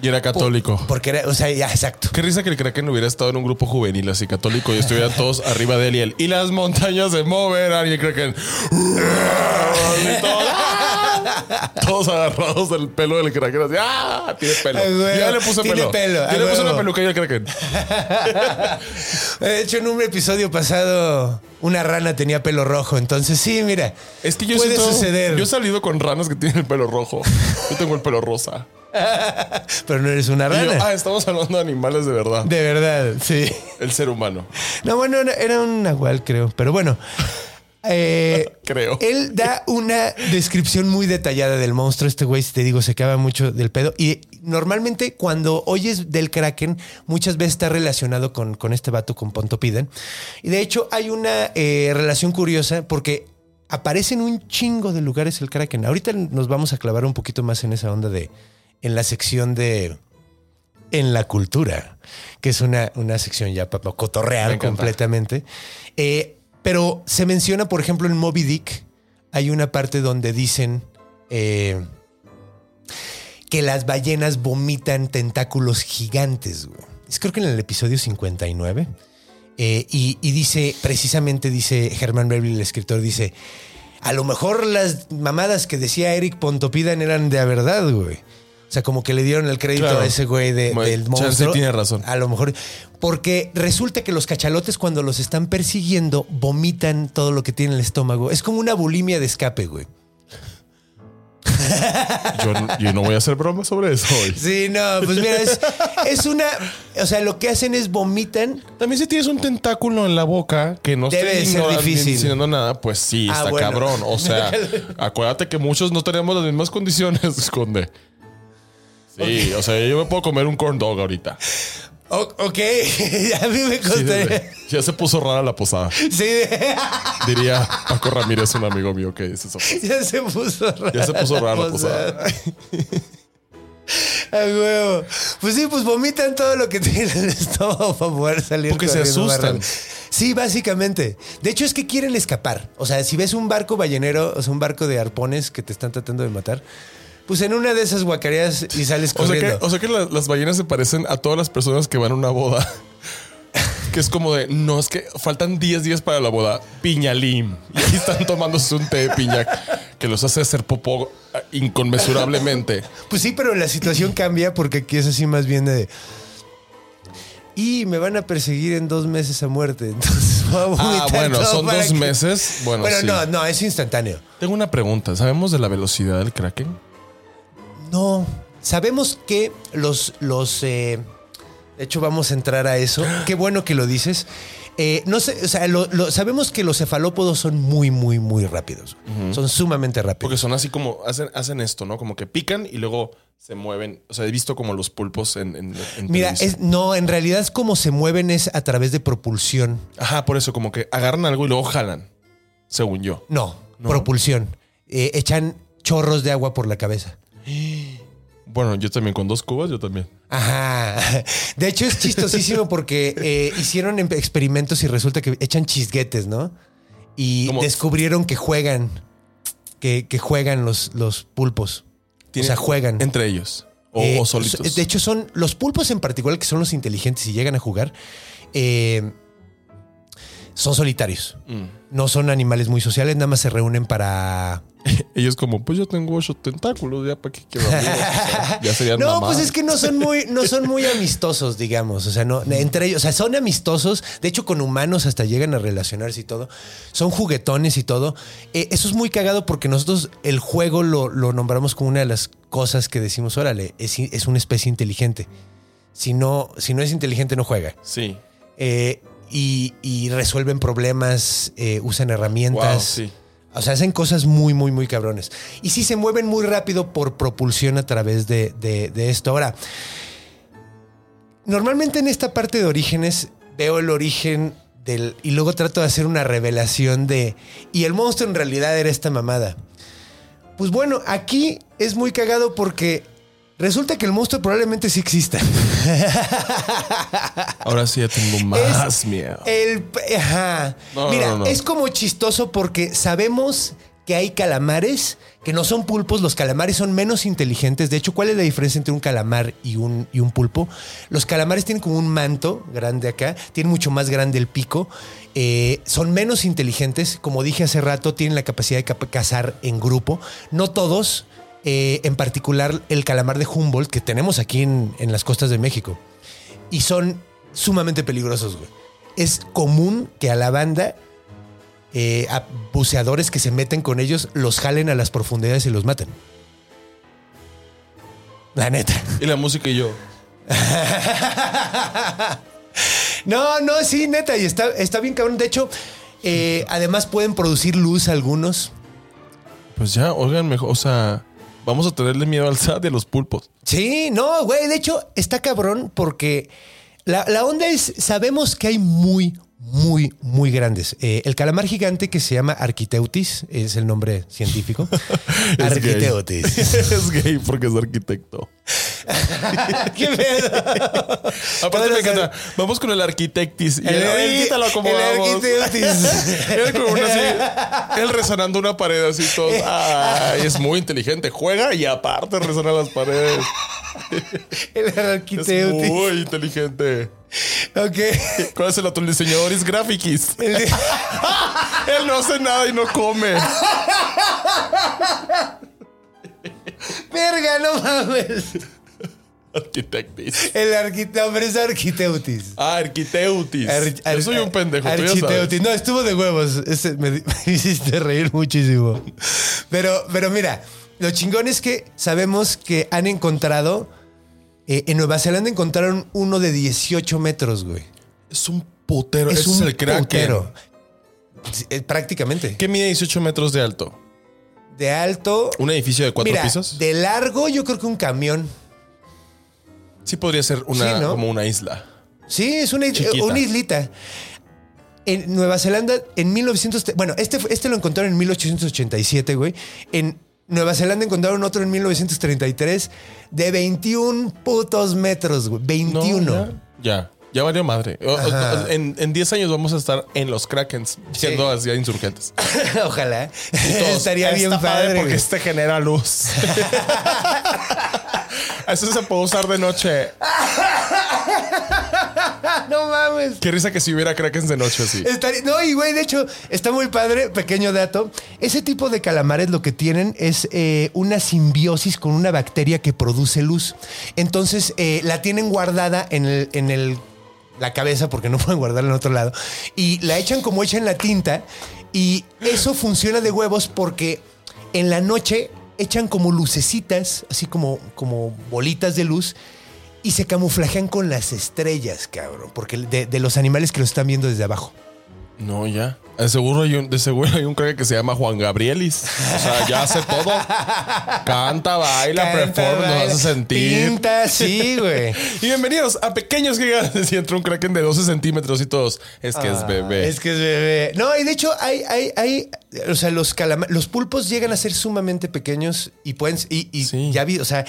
Y era católico. Porque era, o sea, ya, exacto. Qué risa que el Kraken hubiera estado en un grupo juvenil así católico y estuvieran todos arriba de él y él. Y las montañas se moverán y el Kraken. y todos. Todos agarrados del pelo del Kraken. Así, ¡ah! Tiene pelo. Ya le puse Tiene pelo. pelo, Ya le puse una peluca y el Kraken. De hecho, en un episodio pasado, una rana tenía pelo rojo. Entonces, sí, mira. Es que yo puede siento- suceder. Yo he salido con ranas que tienen el pelo rojo. Yo tengo el pelo rosa. Pero no eres una yo, rana. ah, estamos hablando de animales de verdad. De verdad, sí. El ser humano. No, bueno, era- era un nahual, creo. Pero bueno. eh, Creo. Él da una descripción muy detallada del monstruo. Este güey, si te digo, se acaba mucho del pedo. Y normalmente cuando oyes del Kraken, muchas veces está relacionado con, con este vato, con Pontopiden. Y de hecho hay una eh, relación curiosa porque aparece en un chingo de lugares el Kraken. Ahorita nos vamos a clavar un poquito más en esa onda de... En la sección de... En la cultura, que es una, una sección ya para cotorrear completamente. Eh, pero se menciona, por ejemplo, en Moby Dick, hay una parte donde dicen eh, que las ballenas vomitan tentáculos gigantes. güey. Es creo que en el episodio 59. Eh, y, y dice, precisamente dice Herman Melville, el escritor, dice, a lo mejor las mamadas que decía Eric Pontopidan eran de verdad, güey. O sea, como que le dieron el crédito Claro. a ese güey de- Bueno, del chance monstruo. tiene razón. A lo mejor. Porque resulta que los cachalotes, cuando los están persiguiendo, vomitan todo lo que tiene en el estómago. Es como una bulimia de escape, güey. Yo, no- yo no voy a hacer broma sobre eso hoy. Sí, no, pues mira, es, es una. O sea, lo que hacen es vomitan. También si tienes un tentáculo en la boca que no Debe ser difícil. diciendo nada, pues sí, Ah, está bueno. cabrón. O sea, acuérdate que muchos no tenemos las mismas condiciones, esconde. Sí, o sea, yo me puedo comer un corn dog ahorita. O- ok, a mí me costaría. ya se puso rara la posada. Sí, Diría Paco Ramírez, un amigo mío que dice eso. ya se puso rara. Ya se puso rara la posada. posada. A huevo. Pues sí, pues vomitan todo lo que tienen en el estómago para poder salir. Porque se asustan. Sí, básicamente. De hecho, es que quieren escapar. O sea, si ves un barco ballenero, o sea, un barco de arpones que te están tratando de matar, Pues en una de esas guacareas y sales O sea que, corriendo. o sea que la- las ballenas se parecen a todas las personas que van a una boda. Que es como de, no, es que faltan 10 días para la boda. Piñalim. Y ahí están tomándose un té de piña que los hace hacer popó inconmensurablemente. Pues sí, pero la situación cambia porque aquí es así más bien de. Y me van a perseguir en dos meses a muerte. Entonces a Ah, bueno, son dos que- meses. Bueno, Bueno, sí. no, no, es instantáneo. Tengo una pregunta. ¿Sabemos de la velocidad del Kraken? No. Sabemos que los. los eh, de hecho, vamos a entrar a eso. Qué bueno que lo dices. Eh, no sé, o sea, lo- lo- sabemos que los cefalópodos son muy, muy, muy rápidos. Son sumamente rápidos. Porque son así como hacen, hacen esto, ¿no? Como que pican y luego se mueven. O sea, he visto como los pulpos en. en- en Mira, es, no, en realidad es como se mueven es a través de propulsión. Ajá, por eso, como que agarran algo y luego jalan. Según yo. No, No. propulsión. Eh, echan chorros de agua por la cabeza. Bueno, yo también con dos cubas, yo también. Ajá. De hecho, es chistosísimo porque eh, hicieron em- experimentos y resulta que echan chisguetes, ¿no? Y descubrieron que juegan, que, que juegan los, los pulpos. O sea, juegan. Entre ellos. O, Eh, o solitos. De hecho, son los pulpos en particular, que son los inteligentes y llegan a jugar, eh, son solitarios. Mm. No son animales muy sociales, nada más se reúnen para Ellos como, pues yo tengo ocho tentáculos, ya para qué quiero amigos. O sea, ya serían No, mamadas. pues es que no son muy, no son muy amistosos, digamos. O sea, no, entre ellos, o sea, son amistosos. De hecho, con humanos hasta llegan a relacionarse y todo. Son juguetones y todo. Eh, eso es muy cagado porque nosotros el juego lo, lo nombramos como una de las cosas que decimos, órale, es, es una especie inteligente. Si no, si no es inteligente, no juega. Sí. Eh, y, y resuelven problemas, eh, usan herramientas. Wow, sí. O sea, hacen cosas muy, muy, muy cabrones. Y sí se mueven muy rápido por propulsión a través de, de- de esto. Ahora, normalmente en esta parte de orígenes veo el origen del... Y luego trato de hacer una revelación de... Y el monstruo en realidad era esta mamada. Pues bueno, aquí es muy cagado porque resulta que el monstruo probablemente sí exista. Ahora sí ya tengo más miedo. El, ajá. No, Mira, no, no. es como chistoso porque sabemos que hay calamares que no son pulpos. Los calamares son menos inteligentes. De hecho, ¿cuál es la diferencia entre un calamar y un, y un pulpo? Los calamares tienen como un manto grande acá, tienen mucho más grande el pico. eh, son menos inteligentes. Como dije hace rato, tienen la capacidad de cazar en grupo. No todos. Eh, en particular, el calamar de Humboldt que tenemos aquí en, en las costas de México y son sumamente peligrosos, güey. Es común que a la banda, eh, a buceadores que se meten con ellos, los jalen a las profundidades y los maten. La neta. Y la música y yo. No, no, sí, neta. Y está, está bien cabrón. De hecho, eh, además pueden producir luz algunos. Pues ya, oigan, mejor, o sea, vamos a tenerle miedo al SAT a los pulpos. Sí, no, güey. De hecho, está cabrón porque la, la onda es, sabemos que hay muy, muy, muy grandes. Eh, el calamar gigante que se llama Arquiteutis, es el nombre científico. Es gay. Arquiteutis. es gay porque es arquitecto. ¿Qué pedo? Aparte me encanta. Vamos con el arquitectis. Y El- él, él el- quítalo como el vamos. arquitectis. él como una así. Él resonando una pared así todo. Ay, es muy inteligente. Juega y aparte resona las paredes. El Es Arquiteutis. muy inteligente. Ok. ¿Cuál es el otro? El diseñador graphicus. El de- Él no hace nada y no come. Verga, no mames. Arquitectis. El arquiteutis es Arquiteutis. Ah, arquiteutis. Ar- ar- Yo soy un pendejo. Arquiteutis. No, estuvo de huevos. Ese me, me hiciste reír muchísimo. Pero, pero mira, lo chingón es que sabemos que han encontrado. Eh, en Nueva Zelanda encontraron uno de 18 metros, güey. Es un putero. Es un es el Kraken. putero. Eh, Prácticamente. ¿Qué mide 18 metros de alto? De alto. ¿Un edificio de cuatro Mira, pisos? de largo, yo creo que un camión. Sí podría ser una, Sí, ¿no? como una isla. Sí, es una, Chiquita. una islita. En Nueva Zelanda, en 1900. Bueno, este, este lo encontraron en 1887, güey. En Nueva Zelanda encontraron otro en 1933 de 21 putos metros, güey. 21. No, ya. ya. Ya valió madre. En, en 10 años vamos a estar en los Krakens, siendo así insurgentes. Ojalá. Todos, Estaría bien "Está padre. porque güey. este genera luz. Eso se puede usar de noche. No mames. Qué risa que si hubiera Krakens de noche así. Estaría- no, y güey, de hecho, está muy padre, pequeño dato. Ese tipo de calamares lo que tienen es eh, una simbiosis con una bacteria que produce luz. Entonces, eh, la tienen guardada en el, en el- la cabeza, porque no pueden guardarla en otro lado, y la echan como echan la tinta, y eso funciona de huevos porque en la noche echan como lucecitas, así como, como bolitas de luz, y se camuflajean con las estrellas, cabrón, porque de, de los animales que lo están viendo desde abajo. No, ya. De seguro hay un, de seguro hay un crack que se llama Juan Gabrielis. O sea, ya hace todo. Canta, baila, performa, nos hace sentir. Pinta, sí, güey. Y bienvenidos a Pequeños Gigantes. Y entra un kraken de 12 centímetros y todos. Es que es bebé. Ah, Es que es bebé. No, y de hecho hay, hay, hay, o sea, los calama- los pulpos llegan a ser sumamente pequeños y pueden, y, y Sí. ya vi, o sea,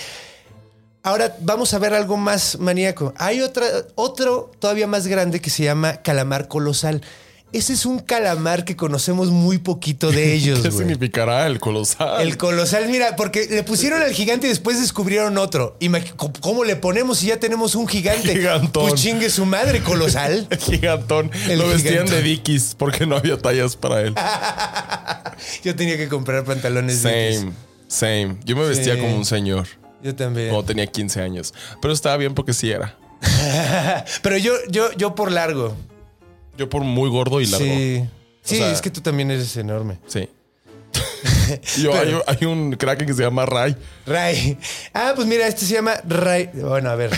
ahora vamos a ver algo más maníaco. Hay otra, otro todavía más grande que se llama calamar colosal. Ese es un calamar que conocemos muy poquito de ellos, ¿Qué güey. significará el colosal? El colosal, mira, porque le pusieron al gigante y después descubrieron otro. ¿Cómo le ponemos si ya tenemos un gigante? Gigantón. Pues chingue su madre, colosal. Gigantón. El Lo vestían gigantón. de Dickies porque no había tallas para él. Yo tenía que comprar pantalones Dickies. Same, same. Yo me vestía Sí. como un señor Yo también. cuando tenía 15 años. Pero estaba bien porque sí era. Pero yo, yo, yo por largo. Yo por muy gordo y largo. Sí. Sí, sea- es que tú también eres enorme. Sí. Yo, hay, Pero- hay un kraken que se llama Ray. Ray. Ah, pues mira, este se llama Ray. Bueno, a ver.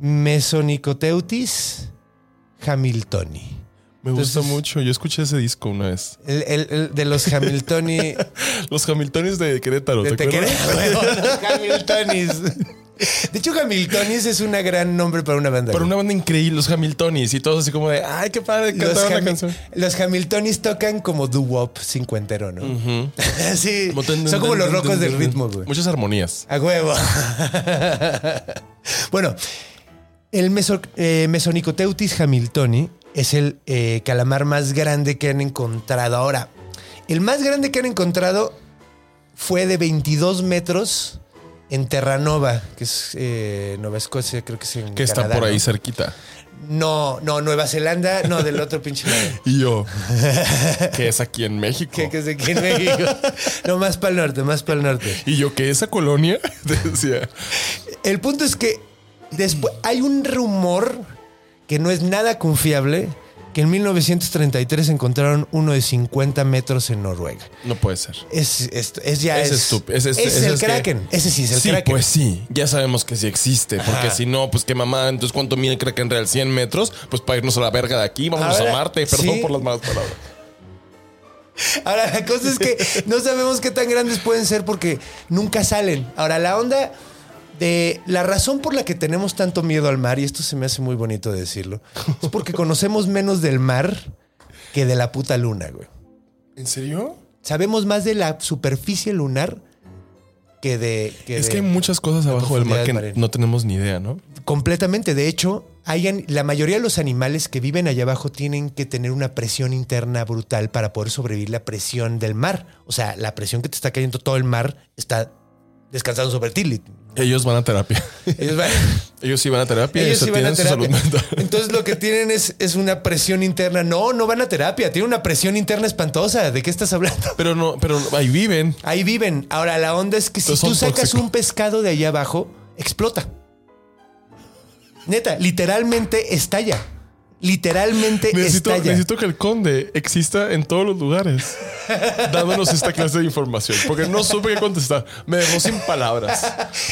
Mesonicoteutis hamiltoni. Me gusta mucho. Yo escuché ese disco una vez. El, el- el de los Hamiltoni. Los Hamiltones de Querétaro. de ¿te? Tequeredo. Los Hamiltonis. De hecho, Hamiltonis es un gran nombre para una banda. Güey. una banda increíble, los Hamiltones y todos así como de, ay, qué padre cantar una canción. los Hamiltonis tocan como doo-wop cincuentero, ¿no? sí. Como ten, Son como ten, los rocos del ritmo, güey. Muchas armonías. A huevo. bueno, el meso- eh, Mesonicoteutis hamiltoni es el eh, calamar más grande que han encontrado. Ahora, el más grande que han encontrado fue de 22 metros en Terranova, que es eh, Nueva Escocia, creo que es en Que está Canadá, por ahí ¿no? cerquita. No, no, Nueva Zelanda, no, del otro pinche lado. Y yo, que es aquí en México. Que, que es aquí en México. No, más para el norte, más para el norte. Y yo, que esa colonia, decía, El punto es que después hay un rumor que no es nada confiable que en 1933 encontraron uno de 50 metros en Noruega. no puede ser. Es, es, es ya es. es es- es el que- Kraken. Ese sí es el sí, Kraken. pues sí, ya sabemos que sí existe, porque Ajá. si no, pues qué mamá, entonces cuánto mide el Kraken real, 100 metros, pues para irnos a la verga de aquí, Ahora, a Marte, perdón sí. por las malas palabras. Ahora, la cosa es que no sabemos qué tan grandes pueden ser porque nunca salen. Ahora, la onda de la razón por la que tenemos tanto miedo al mar, y esto se me hace muy bonito decirlo, es porque conocemos menos del mar que de la puta luna, güey. ¿En serio? Sabemos más de la superficie lunar que de. que Es de- que hay muchas cosas abajo del mar que no tenemos ni idea, ¿no? Completamente. De hecho, hay la mayoría de los animales que viven allá abajo tienen que tener una presión interna brutal para poder sobrevivir la presión del mar. O sea, la presión que te está cayendo todo el mar está descansando sobre ti. Ellos van a terapia. Ellos van, Ellos sí van a terapia, ellos ellos, sí van a terapia. salud mental. Entonces lo que tienen es, es una presión interna. No, no van a terapia. Tienen una presión interna espantosa. ¿De qué estás hablando? Pero no, pero ahí viven. Ahí viven. Ahora, la onda es que si tú sacas un pescado de allá abajo, explota. Neta, literalmente estalla. Literalmente Necesito, estalla. necesito que el conde exista en todos los lugares, dándonos esta clase de información, porque no supe qué contestar. Me dejó sin palabras.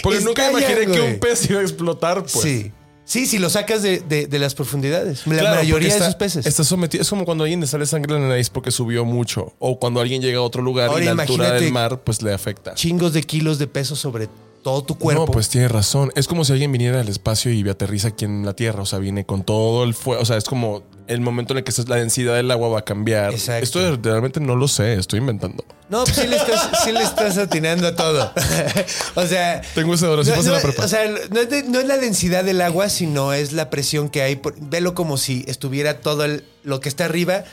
Porque nunca Estallan, imaginé que güey. un pez iba a explotar, pues. Sí. Sí, si lo sacas de, de- de las profundidades. La Claro, mayoría porque de está- esos peces. Está sometido. Es como cuando a alguien le sale sangre en la nariz porque subió mucho. O cuando alguien llega a otro lugar Ahora y la altura del mar pues le afecta. Chingos de kilos de peso sobre todo tu cuerpo. No, pues tiene razón. Es como si alguien viniera al espacio y aterriza aquí en la Tierra. O sea, viene con todo el fuego. O sea, es como el momento en el que la densidad del agua va a cambiar. Exacto. Esto realmente no lo sé, estoy inventando. No, pues sí le estás, sí le estás atinando a todo. o sea. Tengo ese oración no, la prepa. o sea, no es, de- no es la densidad del agua, sino es la presión que hay. por- velo como si estuviera todo el- lo que está arriba,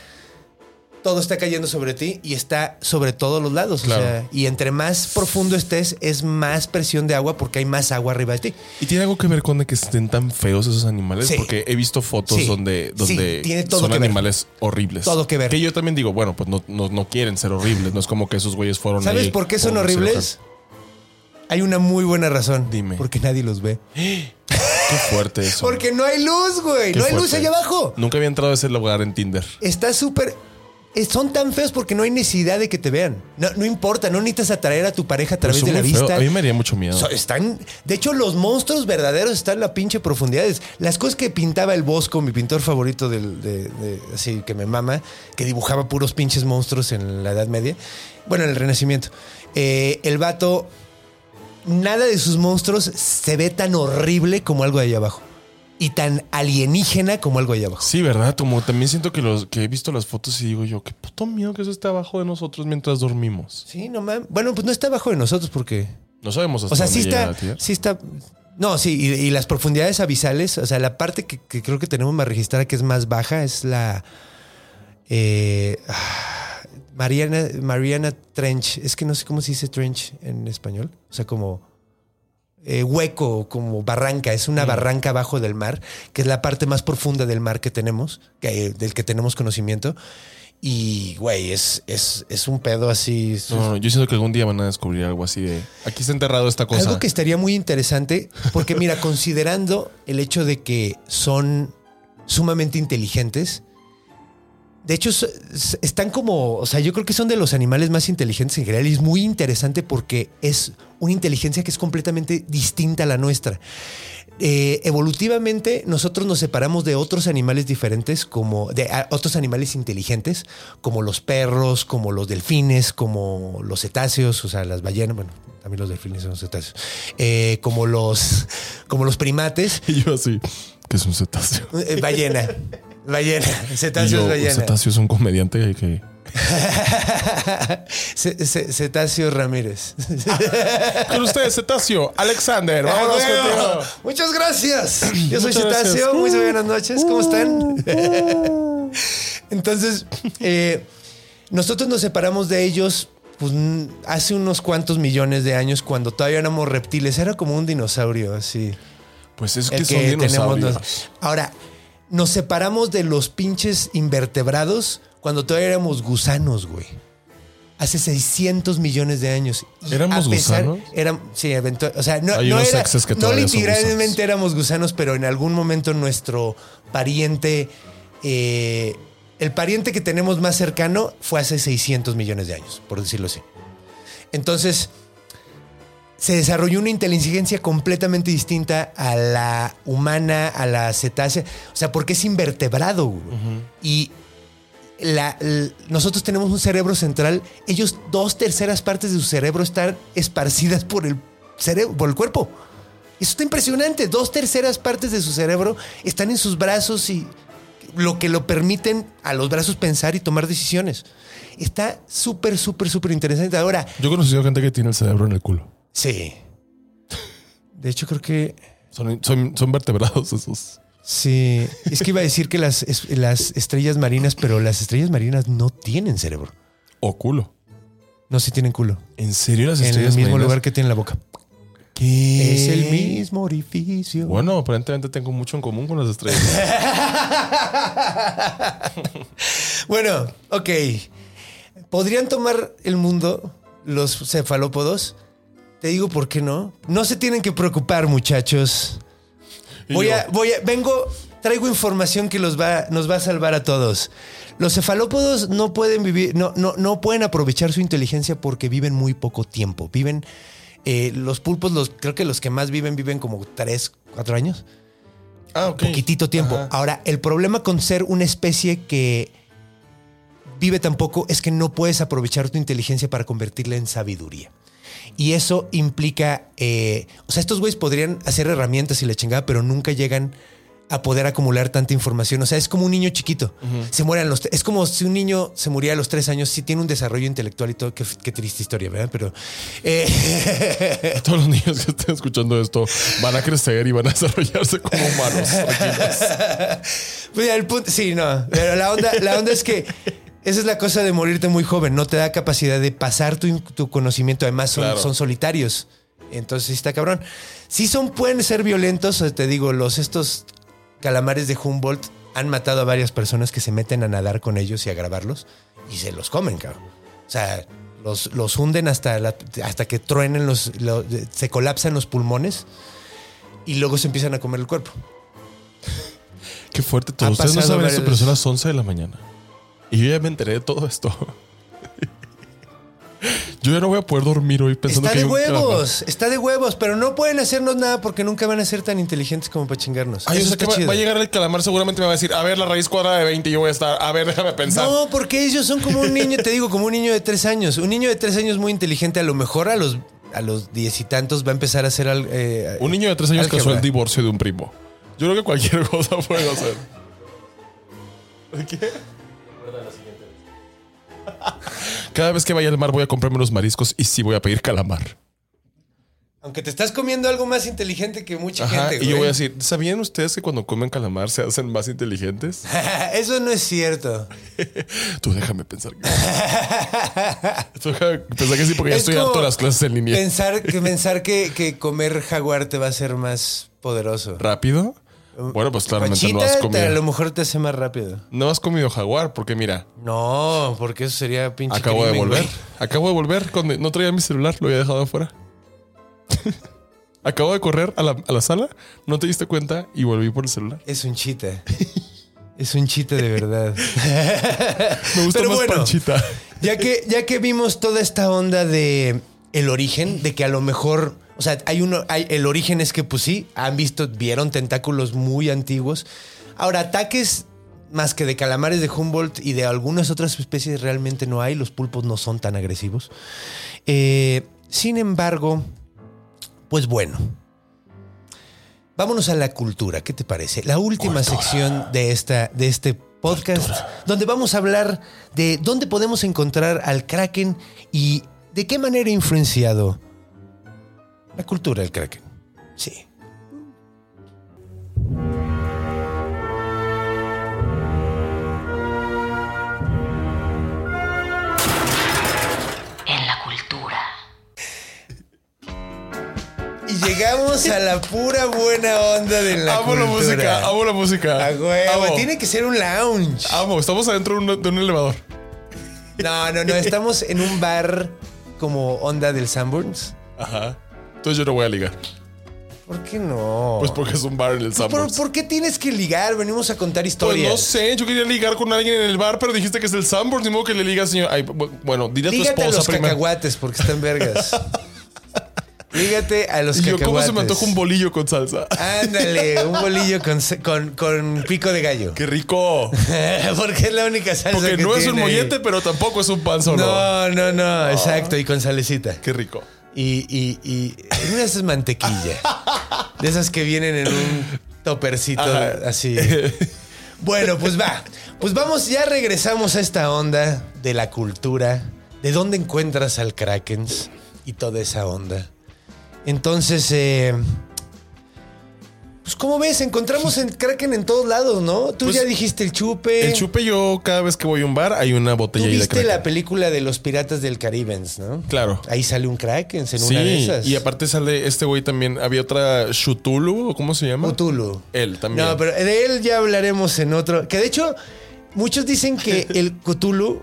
todo está cayendo sobre ti y está sobre todos los lados. o Claro. sea, y entre más profundo estés, es más presión de agua porque hay más agua arriba de ti. ¿Y tiene algo que ver con que estén tan feos esos animales? Sí. Porque he visto fotos Sí. donde, donde Sí, tiene todo son que ver. animales horribles. Todo que ver. Que yo también digo, bueno, pues no, no, no quieren ser horribles. No es como que esos güeyes fueron ¿Sabes ahí por qué son horribles? Hay una muy buena razón. Dime. Porque nadie los ve. Qué fuerte eso. Porque no hay luz, güey. Qué No hay luz allá abajo. Nunca había entrado a ese lugar en Tinder. Está súper. Eh, Son tan feos porque no hay necesidad de que te vean. No, no importa, no necesitas atraer a tu pareja a través de la vista. A mí me haría mucho miedo. So- están, de hecho, los monstruos verdaderos están en la pinche profundidades. Las cosas que pintaba el Bosco, mi pintor favorito del, de, de- así que me mama, que dibujaba puros pinches monstruos en la Edad Media. Bueno, en el Renacimiento. Eh, el vato, nada de sus monstruos se ve tan horrible como algo de allá abajo. Y tan alienígena como algo allá abajo. Sí, ¿verdad? Como también siento que los que he visto las fotos y digo yo, qué puto miedo que eso esté abajo de nosotros mientras dormimos. Sí, no mames. Bueno, pues no está abajo de nosotros porque. No sabemos hasta O sea, dónde sí llega está. Sí está. No, sí, y, y las profundidades abisales, o sea, la parte que, que creo que tenemos más registrada que es más baja es la. eh, ah, Mariana, Mariana Trench. Es que no sé cómo se dice trench en español. O sea, como. Eh, hueco, como barranca. Es una barranca abajo del mar, que es la parte más profunda del mar que tenemos, que, del que tenemos conocimiento. Y, güey, es, es, es un pedo así. No, no, yo siento que algún día van a descubrir algo así de aquí está enterrado esta cosa. Algo que estaría muy interesante, porque mira, considerando el hecho de que son sumamente inteligentes, de hecho están como, o sea, yo creo que son de los animales más inteligentes en general y es muy interesante porque es una inteligencia que es completamente distinta a la nuestra. Eh, evolutivamente nosotros nos separamos de otros animales diferentes, como de otros animales inteligentes, como los perros, como los delfines, como los cetáceos, o sea, las ballenas, bueno, también los delfines son cetáceos, eh, como los, como los primates, Y yo así, que es un cetáceo. Eh, ballena, ballena, cetáceo yo, es ballena. cetáceo es un comediante que... Ce- ce- Cetáceo Ramírez. Con ustedes, cetáceo, Alexander. Ah, Vámonos bueno. contigo. Muchas gracias. Yo soy. Cetáceo. Muy buenas noches. ¿Cómo están? Entonces, eh, nosotros nos separamos de ellos pues, hace unos cuantos millones de años cuando todavía éramos reptiles. Era como un dinosaurio, así. Pues es El que son dinosaurios. nos- Ahora, nos separamos de los pinches invertebrados cuando todavía éramos gusanos, güey. Hace 600 millones de años. Y ¿Éramos a pesar- gusanos? Eran, sí, O sea, no, Hay no unos era- que no literalmente éramos gusanos, pero en algún momento nuestro pariente, eh, el pariente que tenemos más cercano fue hace 600 millones de años, por decirlo así. Entonces, se desarrolló una inteligencia completamente distinta a la humana, a la cetácea. O sea, porque es invertebrado. Y la- nosotros tenemos un cerebro central. Ellos, dos terceras partes de su cerebro están esparcidas por el cerebro, por el cuerpo. Eso está impresionante. Dos terceras partes de su cerebro están en sus brazos y lo que lo permiten a los brazos pensar y tomar decisiones. Está súper, súper, súper interesante. Ahora, Yo he conocido gente que tiene el cerebro en el culo. Sí. De hecho, creo que Son, son, son vertebrados esos. sí. Es que iba a decir que las, las estrellas marinas, pero las estrellas marinas no tienen cerebro. O culo. No, sí tienen culo. ¿En serio las En el estrellas mismo marinas? lugar que tienen la boca. ¿Qué? Es el mismo orificio. Bueno, aparentemente tengo mucho en común con las estrellas. Bueno, ok. ¿Podrían tomar el mundo los cefalópodos? Te digo por qué no. No se tienen que preocupar, muchachos. Voy a, voy a, vengo, traigo información que los va, nos va a salvar a todos. Los cefalópodos no pueden vivir, no, no, no pueden aprovechar su inteligencia porque viven muy poco tiempo. Viven, eh, los pulpos, los, creo que los que más viven, viven como 3, 4 años. Ah, ok. Poquitito tiempo. Ajá. Ahora, el problema con ser una especie que vive tan poco es que no puedes aprovechar tu inteligencia para convertirla en sabiduría. Y eso implica, eh, o sea, estos güeyes podrían hacer herramientas y la chingada, pero nunca llegan a poder acumular tanta información. O sea, es como un niño chiquito. Se muere a los... Es como si un niño se muriera a los tres años. Sí tiene un desarrollo intelectual y todo. Qué, qué triste historia, ¿verdad? Pero... eh, Todos los niños que estén escuchando esto van a crecer y van a desarrollarse como humanos. Pues el punto, sí, no. Pero la onda, la onda es que esa es la cosa de morirte muy joven. No te da capacidad de pasar tu, tu conocimiento. Además, son, Claro. son solitarios. Entonces sí está cabrón. Sí son, pueden ser violentos. sea, Te digo, los estos calamares de Humboldt han matado a varias personas que se meten a nadar con ellos y a grabarlos y se los comen, cabrón. O sea, los, los hunden hasta, la- hasta que truenen los, lo- se colapsan los pulmones y luego se empiezan a comer el cuerpo. Qué fuerte todo. Ustedes no saben esto, pero son las 11 de la mañana. Y yo ya me enteré de todo esto. Yo ya no voy a poder dormir hoy pensando Está que de un calamar. huevos, está de huevos, pero no pueden hacernos nada porque nunca van a ser tan inteligentes como para chingarnos. Ay, o sea que está va, a llegar el calamar, seguramente me va a decir, a ver, la raíz cuadrada de 20 y yo voy a estar, a ver, déjame pensar. No, porque ellos son como un niño, te digo, como un niño de tres años. Un niño de tres años muy inteligente, a lo mejor a los a los diez y tantos va a empezar a hacer al, eh, Un niño de 3 años casó el divorcio de un primo. Yo creo que cualquier cosa puede hacer. ¿Qué? Cada vez que vaya al mar voy a comprarme unos mariscos y sí voy a pedir calamar. Aunque te estás comiendo algo más inteligente que mucha Ajá, gente. y yo voy a decir, ¿sabían ustedes que cuando comen calamar se hacen más inteligentes? Eso no es cierto. Tú déjame pensar que Tú déjame pensar que sí, porque ya Es estoy harto de las clases en línea. Pensar, que, pensar que, que comer jaguar te va a hacer más poderoso. ¿Rápido? Bueno, pues claramente no has te- a lo comido. mejor te hace más rápido. No has comido jaguar, porque mira, No, porque eso sería pinche acabo de volver. güey. Acabo de volver. Cuando no traía mi celular, lo había dejado afuera. acabo de correr a la, a la sala, no te diste cuenta y volví por el celular. Es un chita. Es un chita de verdad. Me gusta Pero más bueno. Panchita. Ya que, ya que vimos toda esta onda de el origen, de que a lo mejor, o sea, hay uno, hay, el origen es que pues sí, han visto, vieron tentáculos muy antiguos. Ahora, ataques más que de calamares de Humboldt y de algunas otras especies realmente no hay, los pulpos no son tan agresivos. Eh, sin embargo, pues bueno. Vámonos a la cultura, ¿qué te parece? La última sección de, esta, de este podcast, donde vamos a hablar de dónde podemos encontrar al Kraken y de qué manera ha influenciado la cultura del Kraken. Sí. En la cultura. Y llegamos a la pura buena onda de la amo la música, amo la música. A huevo, Amo. tiene que ser un lounge. Amo, estamos adentro de un, de un elevador. No, no, no, estamos en un bar como onda del Sanborns. Ajá. Entonces yo no voy a ligar. ¿Por qué no? Pues porque es un bar en el ¿Por, Sanborns. por qué tienes que ligar? Venimos a contar Pues historias. no sé, yo quería ligar con alguien en el bar, pero dijiste que es el Sanborns, ni modo que le ligas, señor. Ay, bueno, dile a tu Lígate a esposa los primero. cacahuates porque están vergas. Lígate a los Y yo, cacahuates. ¿cómo se me antoja un bolillo con salsa? Ándale, un bolillo con, con, con pico de gallo. ¡Qué rico! porque es la única salsa Porque que no es un mollete, pero tampoco es un pan solo. No, no, no, exacto. Y con salecita. ¡Qué rico! Y, y, y una de esas mantequilla. De esas que vienen en un topercito Ajá. así. Bueno, pues va. Pues vamos, ya regresamos a esta onda de la cultura, de dónde encuentras al Krakens y toda esa onda. Entonces, eh, pues como ves, encontramos el Kraken en todos lados, ¿no? Tú Pues, ya dijiste el chupe. El chupe yo, cada vez que voy a un bar, hay una Tú botella de viste Kraken. la película de los piratas del Caribe, ¿no? Claro. Ahí sale un Kraken en Sí, una de esas. y aparte sale este güey también. Había otra Shutulu, ¿o ¿cómo se llama? Cthulhu. Él también. No, pero de él ya hablaremos en otro. Que de hecho, muchos dicen que el Cthulhu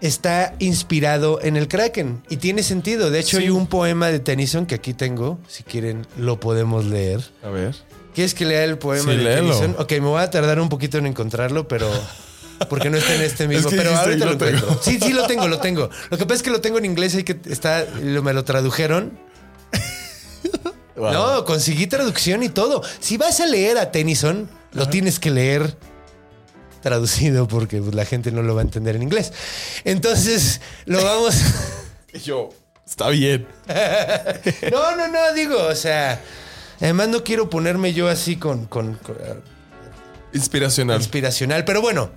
está inspirado en el Kraken. Y tiene sentido. De hecho, Sí. hay un poema de Tennyson que aquí tengo. Si quieren, lo podemos leer. A ver. ¿Quieres que lea el poema Sí, de léelo. Tennyson? Ok, me voy a tardar un poquito en encontrarlo, pero. Porque no está en este mismo. que pero ahorita "Yo lo tengo". Sí, sí, lo tengo, lo tengo. Lo que pasa es que lo tengo en inglés y que está. lo- Me lo tradujeron. Wow. No, conseguí traducción y todo. Si vas a leer a Tennyson, lo tienes que leer traducido porque pues, la gente no lo va a entender en inglés. Entonces, lo vamos... Yo, está bien. No, no, no, digo, o sea... Además no quiero ponerme yo así con... con- con- Inspiracional. inspiracional. Pero bueno,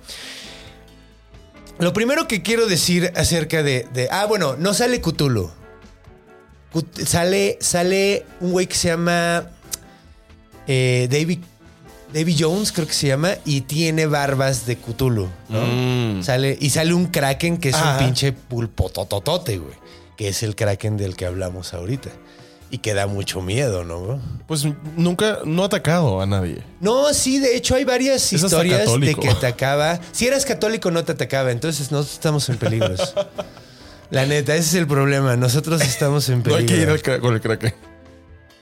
lo primero que quiero decir acerca de. de- ah, bueno, no sale Cthulhu. Cut- Sale, sale un güey que se llama eh, David, David Jones, creo que se llama, y tiene barbas de Cthulhu. ¿no? Mm. Sale, y sale un kraken que es Ajá. un pinche pulpo tototote, güey. Que es el kraken del que hablamos ahorita. Y que da mucho miedo, ¿no? Pues nunca, no ha atacado a nadie. No, sí, de hecho hay varias Es historias de que atacaba. Si eras católico no te atacaba, entonces no estamos en peligros. La neta, ese es el problema. Nosotros estamos en No hay peligro. que ir con el Kraken.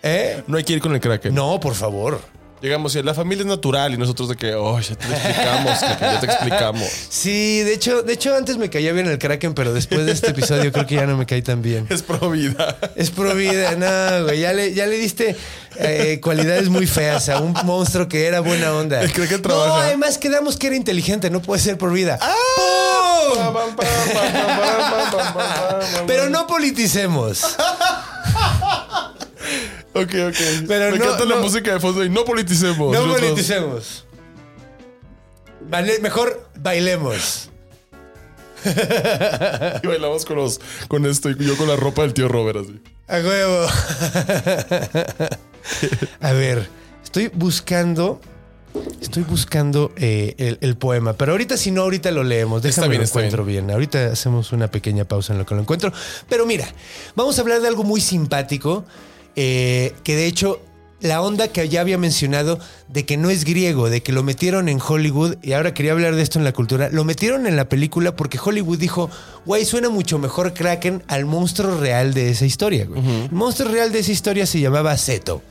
¿Eh? No hay que ir con el Kraken. No, por favor. Llegamos y la familia es natural y nosotros de que, oh, ya te explicamos, ya te explicamos. Sí, de hecho, de hecho antes me caía bien el Kraken, pero después de este episodio creo que ya no me caí tan bien. Es pro vida. Es pro vida, no, güey. Ya le, ya le diste eh, cualidades muy feas a un monstruo que era buena onda. El Kraken No, trabaja. además quedamos que era inteligente, no puede ser por vida. ¡Pum! Pero no politicemos. Ok, ok. Pero Me no- encanta la música de fondo y no politicemos. No Nosotros- politicemos. Vale, mejor bailemos. Y bailamos con los, con esto y yo con la ropa del tío Robert así. A huevo. A ver, estoy buscando. Estoy buscando eh, el, el poema, pero ahorita si no, ahorita lo leemos. Está Déjame bien, lo está encuentro bien. Ahorita hacemos una pequeña pausa en lo que lo encuentro. Pero mira, vamos a hablar de algo muy simpático, eh, que de hecho la onda que ya había mencionado de que no es griego, de que lo metieron en Hollywood, y ahora quería hablar de esto en la cultura, lo metieron en la película porque Hollywood dijo, güey, suena mucho mejor Kraken al monstruo real de esa historia, güey. El monstruo real de esa historia se llamaba Zeto.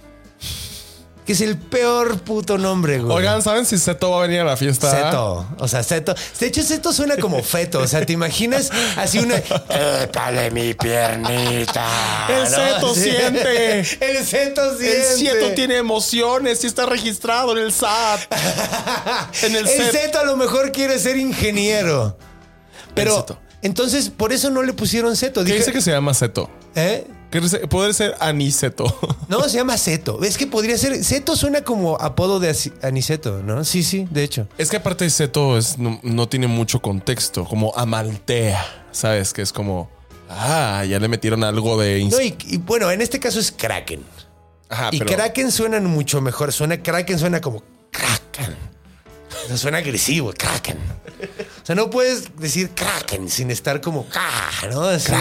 Que es el peor puto nombre, güey. Oigan, ¿saben si Seto va a venir a la fiesta? Seto. O sea, Seto. De hecho, Seto suena como feto. O sea, ¿te imaginas así una. ¡Épale mi piernita! El Seto siente. El Seto siente. El Seto tiene emociones y está registrado en el SAT. en el, El set. Seto a lo mejor quiere ser ingeniero. Pero. Entonces, por eso no le pusieron Seto. ¿Qué Dije, dice que se llama Seto? ¿Eh? Puede ser Aniceto. No, se llama Seto. Es que podría ser. Seto suena como apodo de Aniceto, ¿no? Sí, sí, de hecho. Es que aparte Seto es, no, no tiene mucho contexto, como Amaltea, ¿sabes? Que es como, ah, ya le metieron algo de... No, y, y bueno, en este caso es Kraken. Ajá, y pero- Kraken suenan mucho mejor. Suena Kraken, suena como Kraken. O sea, suena agresivo, Kraken. O sea, no puedes decir Kraken sin estar como K, ¿no? Así,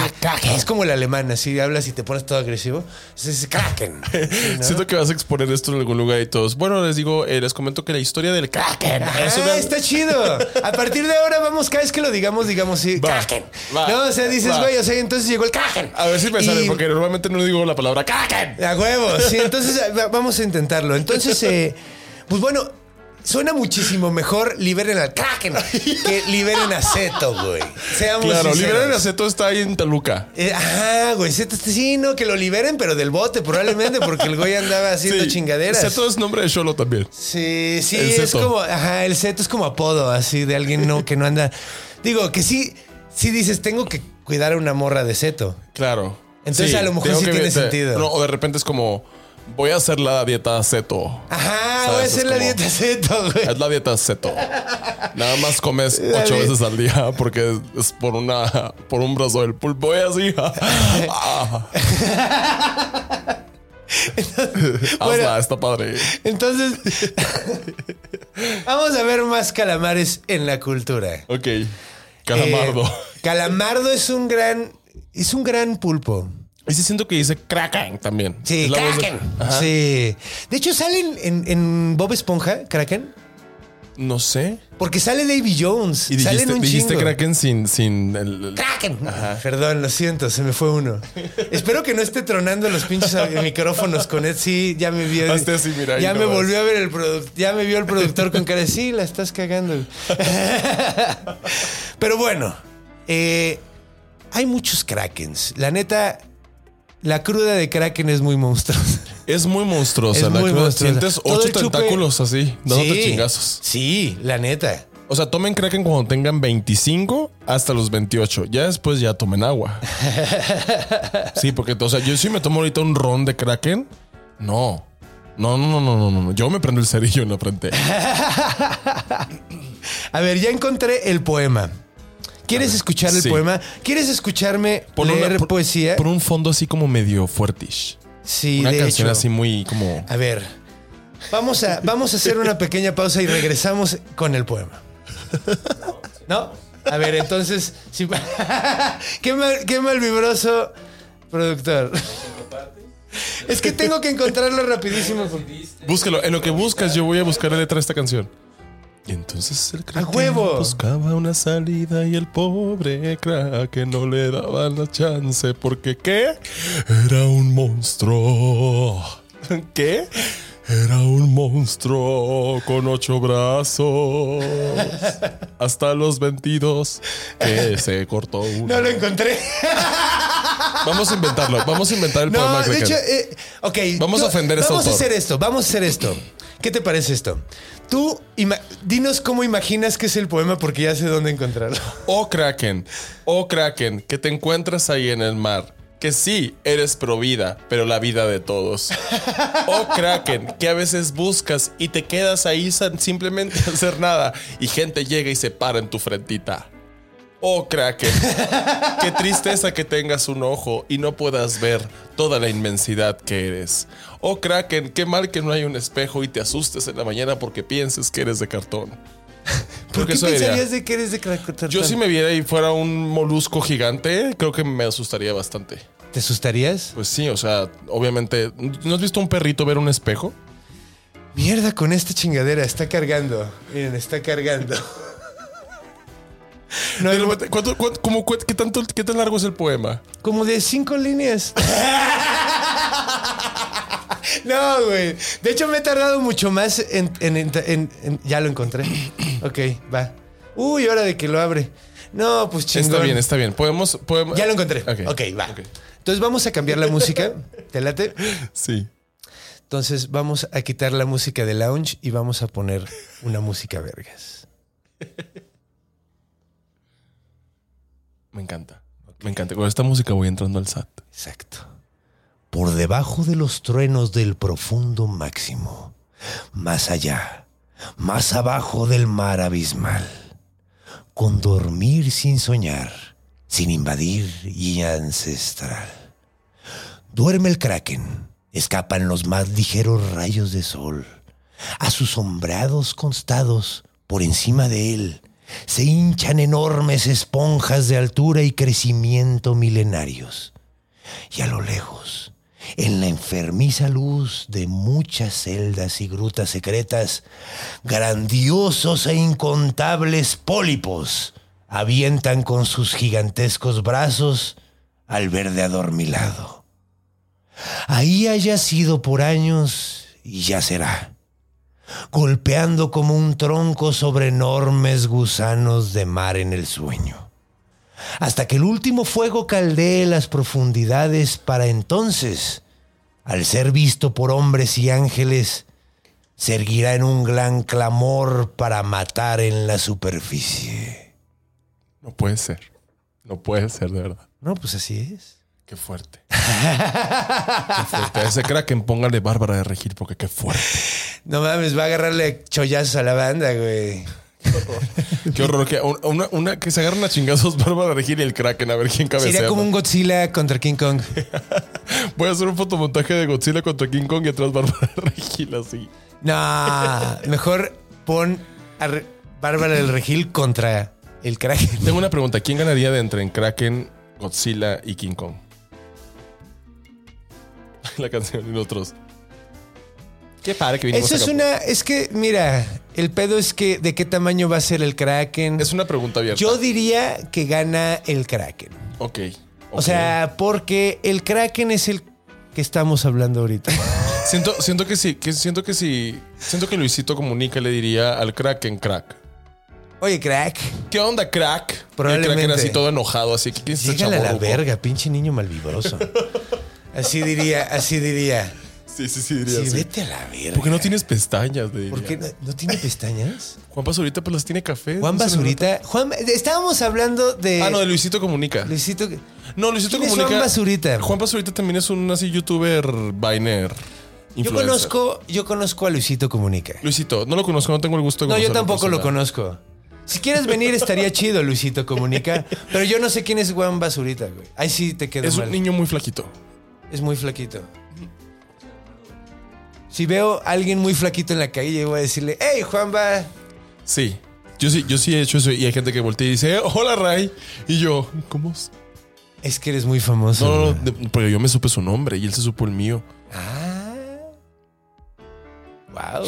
Es como el alemán, así hablas y te pones todo agresivo. Es, Kraken. Siento que vas a exponer esto en algún lugar y todos. Bueno, les digo, eh, les comento que la historia del Kraken. Ah, una- está chido. A partir de ahora vamos, cada vez que lo digamos, digamos sí, Va, Kraken. va, no, o sea, dices, güey, o sea, entonces llegó el Kraken. A ver si me Y- sale, porque normalmente no digo la palabra Kraken. A huevo, sí, entonces va- vamos a intentarlo. Entonces, eh, pues bueno, suena muchísimo mejor liberen al Kraken que liberen a Zeto, güey. Seamos Claro, sinceros. Liberar el Aceto está ahí en Toluca. Eh, ajá, güey, Zeto, sí, no, que lo liberen, pero del bote probablemente, porque el güey andaba haciendo Sí, chingaderas. Zeto es nombre de Cholo también. Sí, sí, El es Zeto. como, ajá, el Zeto es como apodo así de alguien no, que no anda. Digo, que sí, sí dices, tengo que cuidar a una morra de Zeto. Claro. Entonces, a lo mejor sí tiene sentido. no, o de repente es como, voy a hacer la dieta Zeto. Ajá, ¿Sabes? voy a hacer la dieta Zeto, güey. Es la dieta Zeto. Nada más comes La ocho veces al día porque es por una por un brazo del pulpo y así. Ah. Bueno. Hazla, está padre. Entonces, vamos a ver más calamares en la cultura. Ok. Calamardo. Eh, calamardo es un gran, es un gran pulpo. Y sí siento que dice Kraken también. Sí, de- Kraken. Sí. De hecho, salen en, en Bob Esponja, Kraken, No sé. porque sale Davy Jones. Y salen dijiste, un dijiste. Kraken sin, sin el, el- Kraken. Perdón, lo siento, se me fue uno. Espero que no esté tronando los pinches micrófonos con él. Sí, ya me vio. Así, mira, ahí ya me volvió a ver el productor. Ya me vio el productor con cara de sí, la estás cagando. Pero bueno, eh, hay muchos Krakens. La neta, la cruda de Kraken es muy monstruosa. Es muy monstruosa. Es la muy cruda. monstruosa. Sientes ocho chupe- tentáculos así, dándote Sí, chingazos. Sí, la neta. O sea, tomen Kraken cuando tengan 25 hasta los 28. Ya después ya tomen agua. Sí, porque, o sea, yo sí me tomo ahorita un ron de Kraken. No. No, no, no, no, no, no. Yo me prendo el cerillo en la frente. A ver, ya encontré el poema. ¿Quieres escuchar el sí. poema? ¿Quieres escucharme Por una- leer por- poesía? Por un fondo así como medio fuertish. sí, Una de canción hecho. así muy como. A ver, vamos a, vamos a hacer una pequeña pausa y regresamos con el poema. ¿No? A ver, entonces, sí, qué, mal, qué mal vibroso productor. Es que tengo que encontrarlo rapidísimo. Búscalo. En lo que buscas, yo voy a buscar la letra de esta canción. Y entonces el crack huevo! buscaba una salida y el pobre crack no le daba la chance porque ¿qué? Era un monstruo. ¿Qué? Era un monstruo con ocho brazos. Hasta los 22 que se cortó uno. No lo encontré. Vamos a inventarlo. Vamos a inventar el poema No, de Kraken. hecho, eh, ok. Vamos a ofender a este Vamos a hacer esto, vamos a hacer esto. ¿Qué te parece esto? Tú, dinos cómo imaginas que es el poema porque ya sé dónde encontrarlo. Oh Kraken, oh Kraken, que te encuentras ahí en el mar. Que sí, eres pro vida, pero la vida de todos. Oh Kraken, que a veces buscas y te quedas ahí sin simplemente hacer nada y gente llega y se para en tu frentita. Oh Kraken, qué tristeza que tengas un ojo y no puedas ver toda la inmensidad que eres. Oh Kraken, qué mal que no hay un espejo y te asustes en la mañana porque pienses que eres de cartón. ¿Por qué pensarías de que eres de Krakatoa? Yo si me viera y fuera un molusco gigante, creo que me asustaría bastante. ¿Te asustarías? Pues sí, o sea, obviamente, ¿no has visto un perrito ver un espejo? Mierda con esta chingadera, está cargando. Miren, está cargando. No, Pero, ¿cuánto- cuánto- cómo qué, tanto, ¿Qué tan largo es el poema? como de cinco líneas. No, güey. De hecho, me he tardado mucho más en, en- en- en- en- Ya lo encontré. Ok, va. Uy, hora de que lo abre. No, pues chingón. Está bien, está bien. Podemos. podemos- Ya lo encontré. Ok, ok, va. Entonces vamos a cambiar la música. ¿Te late? Sí. Entonces vamos a quitar la música de lounge y vamos a poner una música vergas. Me encanta. Me encanta. Con esta música voy entrando al SAT. Exacto. Por debajo de los truenos del profundo máximo, más allá, más abajo del mar abismal, con dormir sin soñar, sin invadir y ancestral. Duerme el kraken, escapan los más ligeros rayos de sol. A sus sombreados constados, por encima de él, se hinchan enormes esponjas de altura y crecimiento milenarios. Y a lo lejos, en la enfermiza luz de muchas celdas y grutas secretas, grandiosos e incontables pólipos avientan con sus gigantescos brazos al verde adormilado. Ahí haya sido por años y ya será, golpeando como un tronco sobre enormes gusanos de mar en el sueño hasta que el último fuego caldee las profundidades para entonces, al ser visto por hombres y ángeles, se erguirá en un gran clamor para matar en la superficie. No puede ser. No puede ser, de verdad. No, pues así es. Qué fuerte. Qué fuerte. A ese Kraken póngale Bárbara de Regil porque qué fuerte. No mames, va a agarrarle chollazos a la banda, güey. Qué horror. Que, una, una- que se agarran a chingazos Bárbara de Regil y el Kraken a ver quién cabecea. Sería como un Godzilla contra King Kong. Voy a hacer un fotomontaje de Godzilla contra King Kong y atrás Bárbara de Regil así. No, mejor pon a Re- Bárbara del Regil contra el Kraken. Tengo una pregunta. ¿Quién ganaría de entre en Kraken, Godzilla y King Kong? La canción y nosotros. Qué padre que vinimos Eso es una. Es que, mira, el pedo es que de qué tamaño va a ser el Kraken. Es una pregunta abierta. Yo diría que gana el Kraken. Ok. O ok. sea, porque el Kraken es el que estamos hablando ahorita. Siento, siento que sí, que siento que sí. Siento que Luisito Comunica le diría al Kraken crack. Oye, crack, ¿Qué onda, crack? Y el Probablemente. Kraken así todo enojado, así que quién es este a la verga, pinche niño malvibroso. Así diría, así diría. Sí, sí, sí, diría Sí, así. vete a la verga. Porque no tienes pestañas, de ¿Por qué no, no tiene pestañas? Juan Basurita pues las tiene café. Juan ¿no se le Basurita. Juan, estábamos hablando de. Ah, no, de Luisito Comunica. Luisito. No, Luisito ¿Quién es Comunica. Juan Basurita? Juan Basurita también es un así youtuber Viner. Yo conozco, yo conozco a Luisito Comunica. Luisito, no lo conozco, no tengo el gusto de No, yo conocerlo tampoco lo personal. conozco. Si quieres venir, estaría chido, Luisito Comunica. Pero yo no sé quién es Juan Basurita, güey. Ahí sí te quedo Es mal. un niño muy flaquito. Es muy flaquito. Si veo a alguien muy flaquito en la calle, voy a decirle, hey, Juanba. Sí. Yo sí, yo sí he hecho eso y hay gente que voltea y dice, hola Ray. Y yo, ¿cómo? es? Que eres muy famoso. No, no, de- pero yo me supe su nombre y él se supo el mío. Ah. Wow.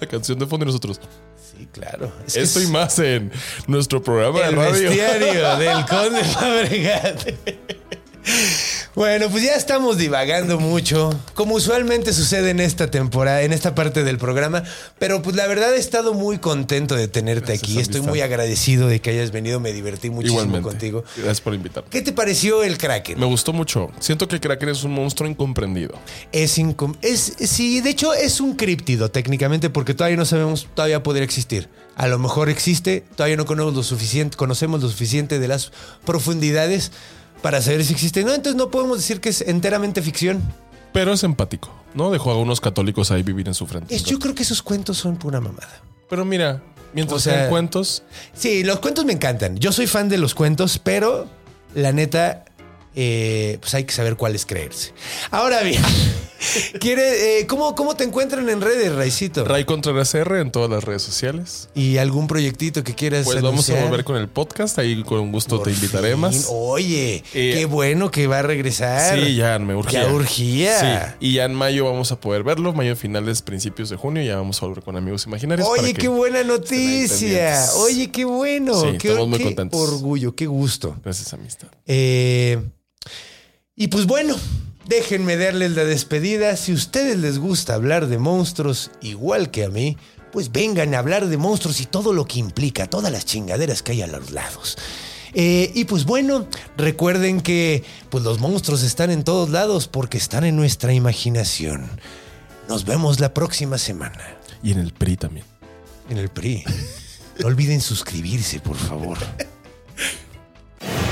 La canción de fondo y nosotros. Sí, claro. Es que Estoy es más en nuestro programa de el radio. bestiario del Conde Fabregat. Bueno, pues ya estamos divagando mucho, como usualmente sucede en esta temporada, en esta parte del programa, pero pues la verdad he estado muy contento de tenerte Gracias, aquí, estoy amistad. muy agradecido de que hayas venido, me divertí muchísimo Igualmente. contigo. Gracias por invitarme. ¿Qué te pareció el Kraken? Me gustó mucho. Siento que Kraken es un monstruo incomprendido. Es, incom- es sí, de hecho es un críptido técnicamente porque todavía no sabemos, todavía podría existir. A lo mejor existe, todavía no conocemos lo suficiente, conocemos lo suficiente de las profundidades para saber si existe. No, entonces no podemos decir que es enteramente ficción. Pero es empático, ¿no? Dejó a unos católicos ahí vivir en su frente. Es, yo creo que esos cuentos son pura mamada. Pero mira, mientras O sea- sean cuentos, Sí, los cuentos me encantan. Yo soy fan de los cuentos, pero la neta, eh, pues hay que saber cuáles creerse. Ahora bien, ¿quiere, eh, ¿cómo, ¿cómo te encuentran en redes, Raicito? Ray Contreras R en todas las redes sociales. ¿Y algún proyectito que quieras Pues vamos a volver con el podcast. Ahí con gusto Por te invitaré fin. más. Oye, Eh, qué bueno que va a regresar. Sí, ya me urgía. Ya urgía. Sí, y ya en mayo vamos a poder verlo. Mayo finales, principios de junio, ya vamos a volver con amigos imaginarios. Oye, qué buena noticia. Oye, qué bueno. Sí, qué, estamos muy qué contentos. orgullo, qué gusto. Gracias, amistad. Eh, y pues bueno, déjenme darles la despedida. Si a ustedes les gusta hablar de monstruos igual que a mí, pues vengan a hablar de monstruos y todo lo que implica, todas las chingaderas que hay a los lados. Eh, y pues bueno, recuerden que pues los monstruos están en todos lados porque están en nuestra imaginación. Nos vemos la próxima semana Y en el PRI también. en el PRI. No olviden suscribirse, por favor.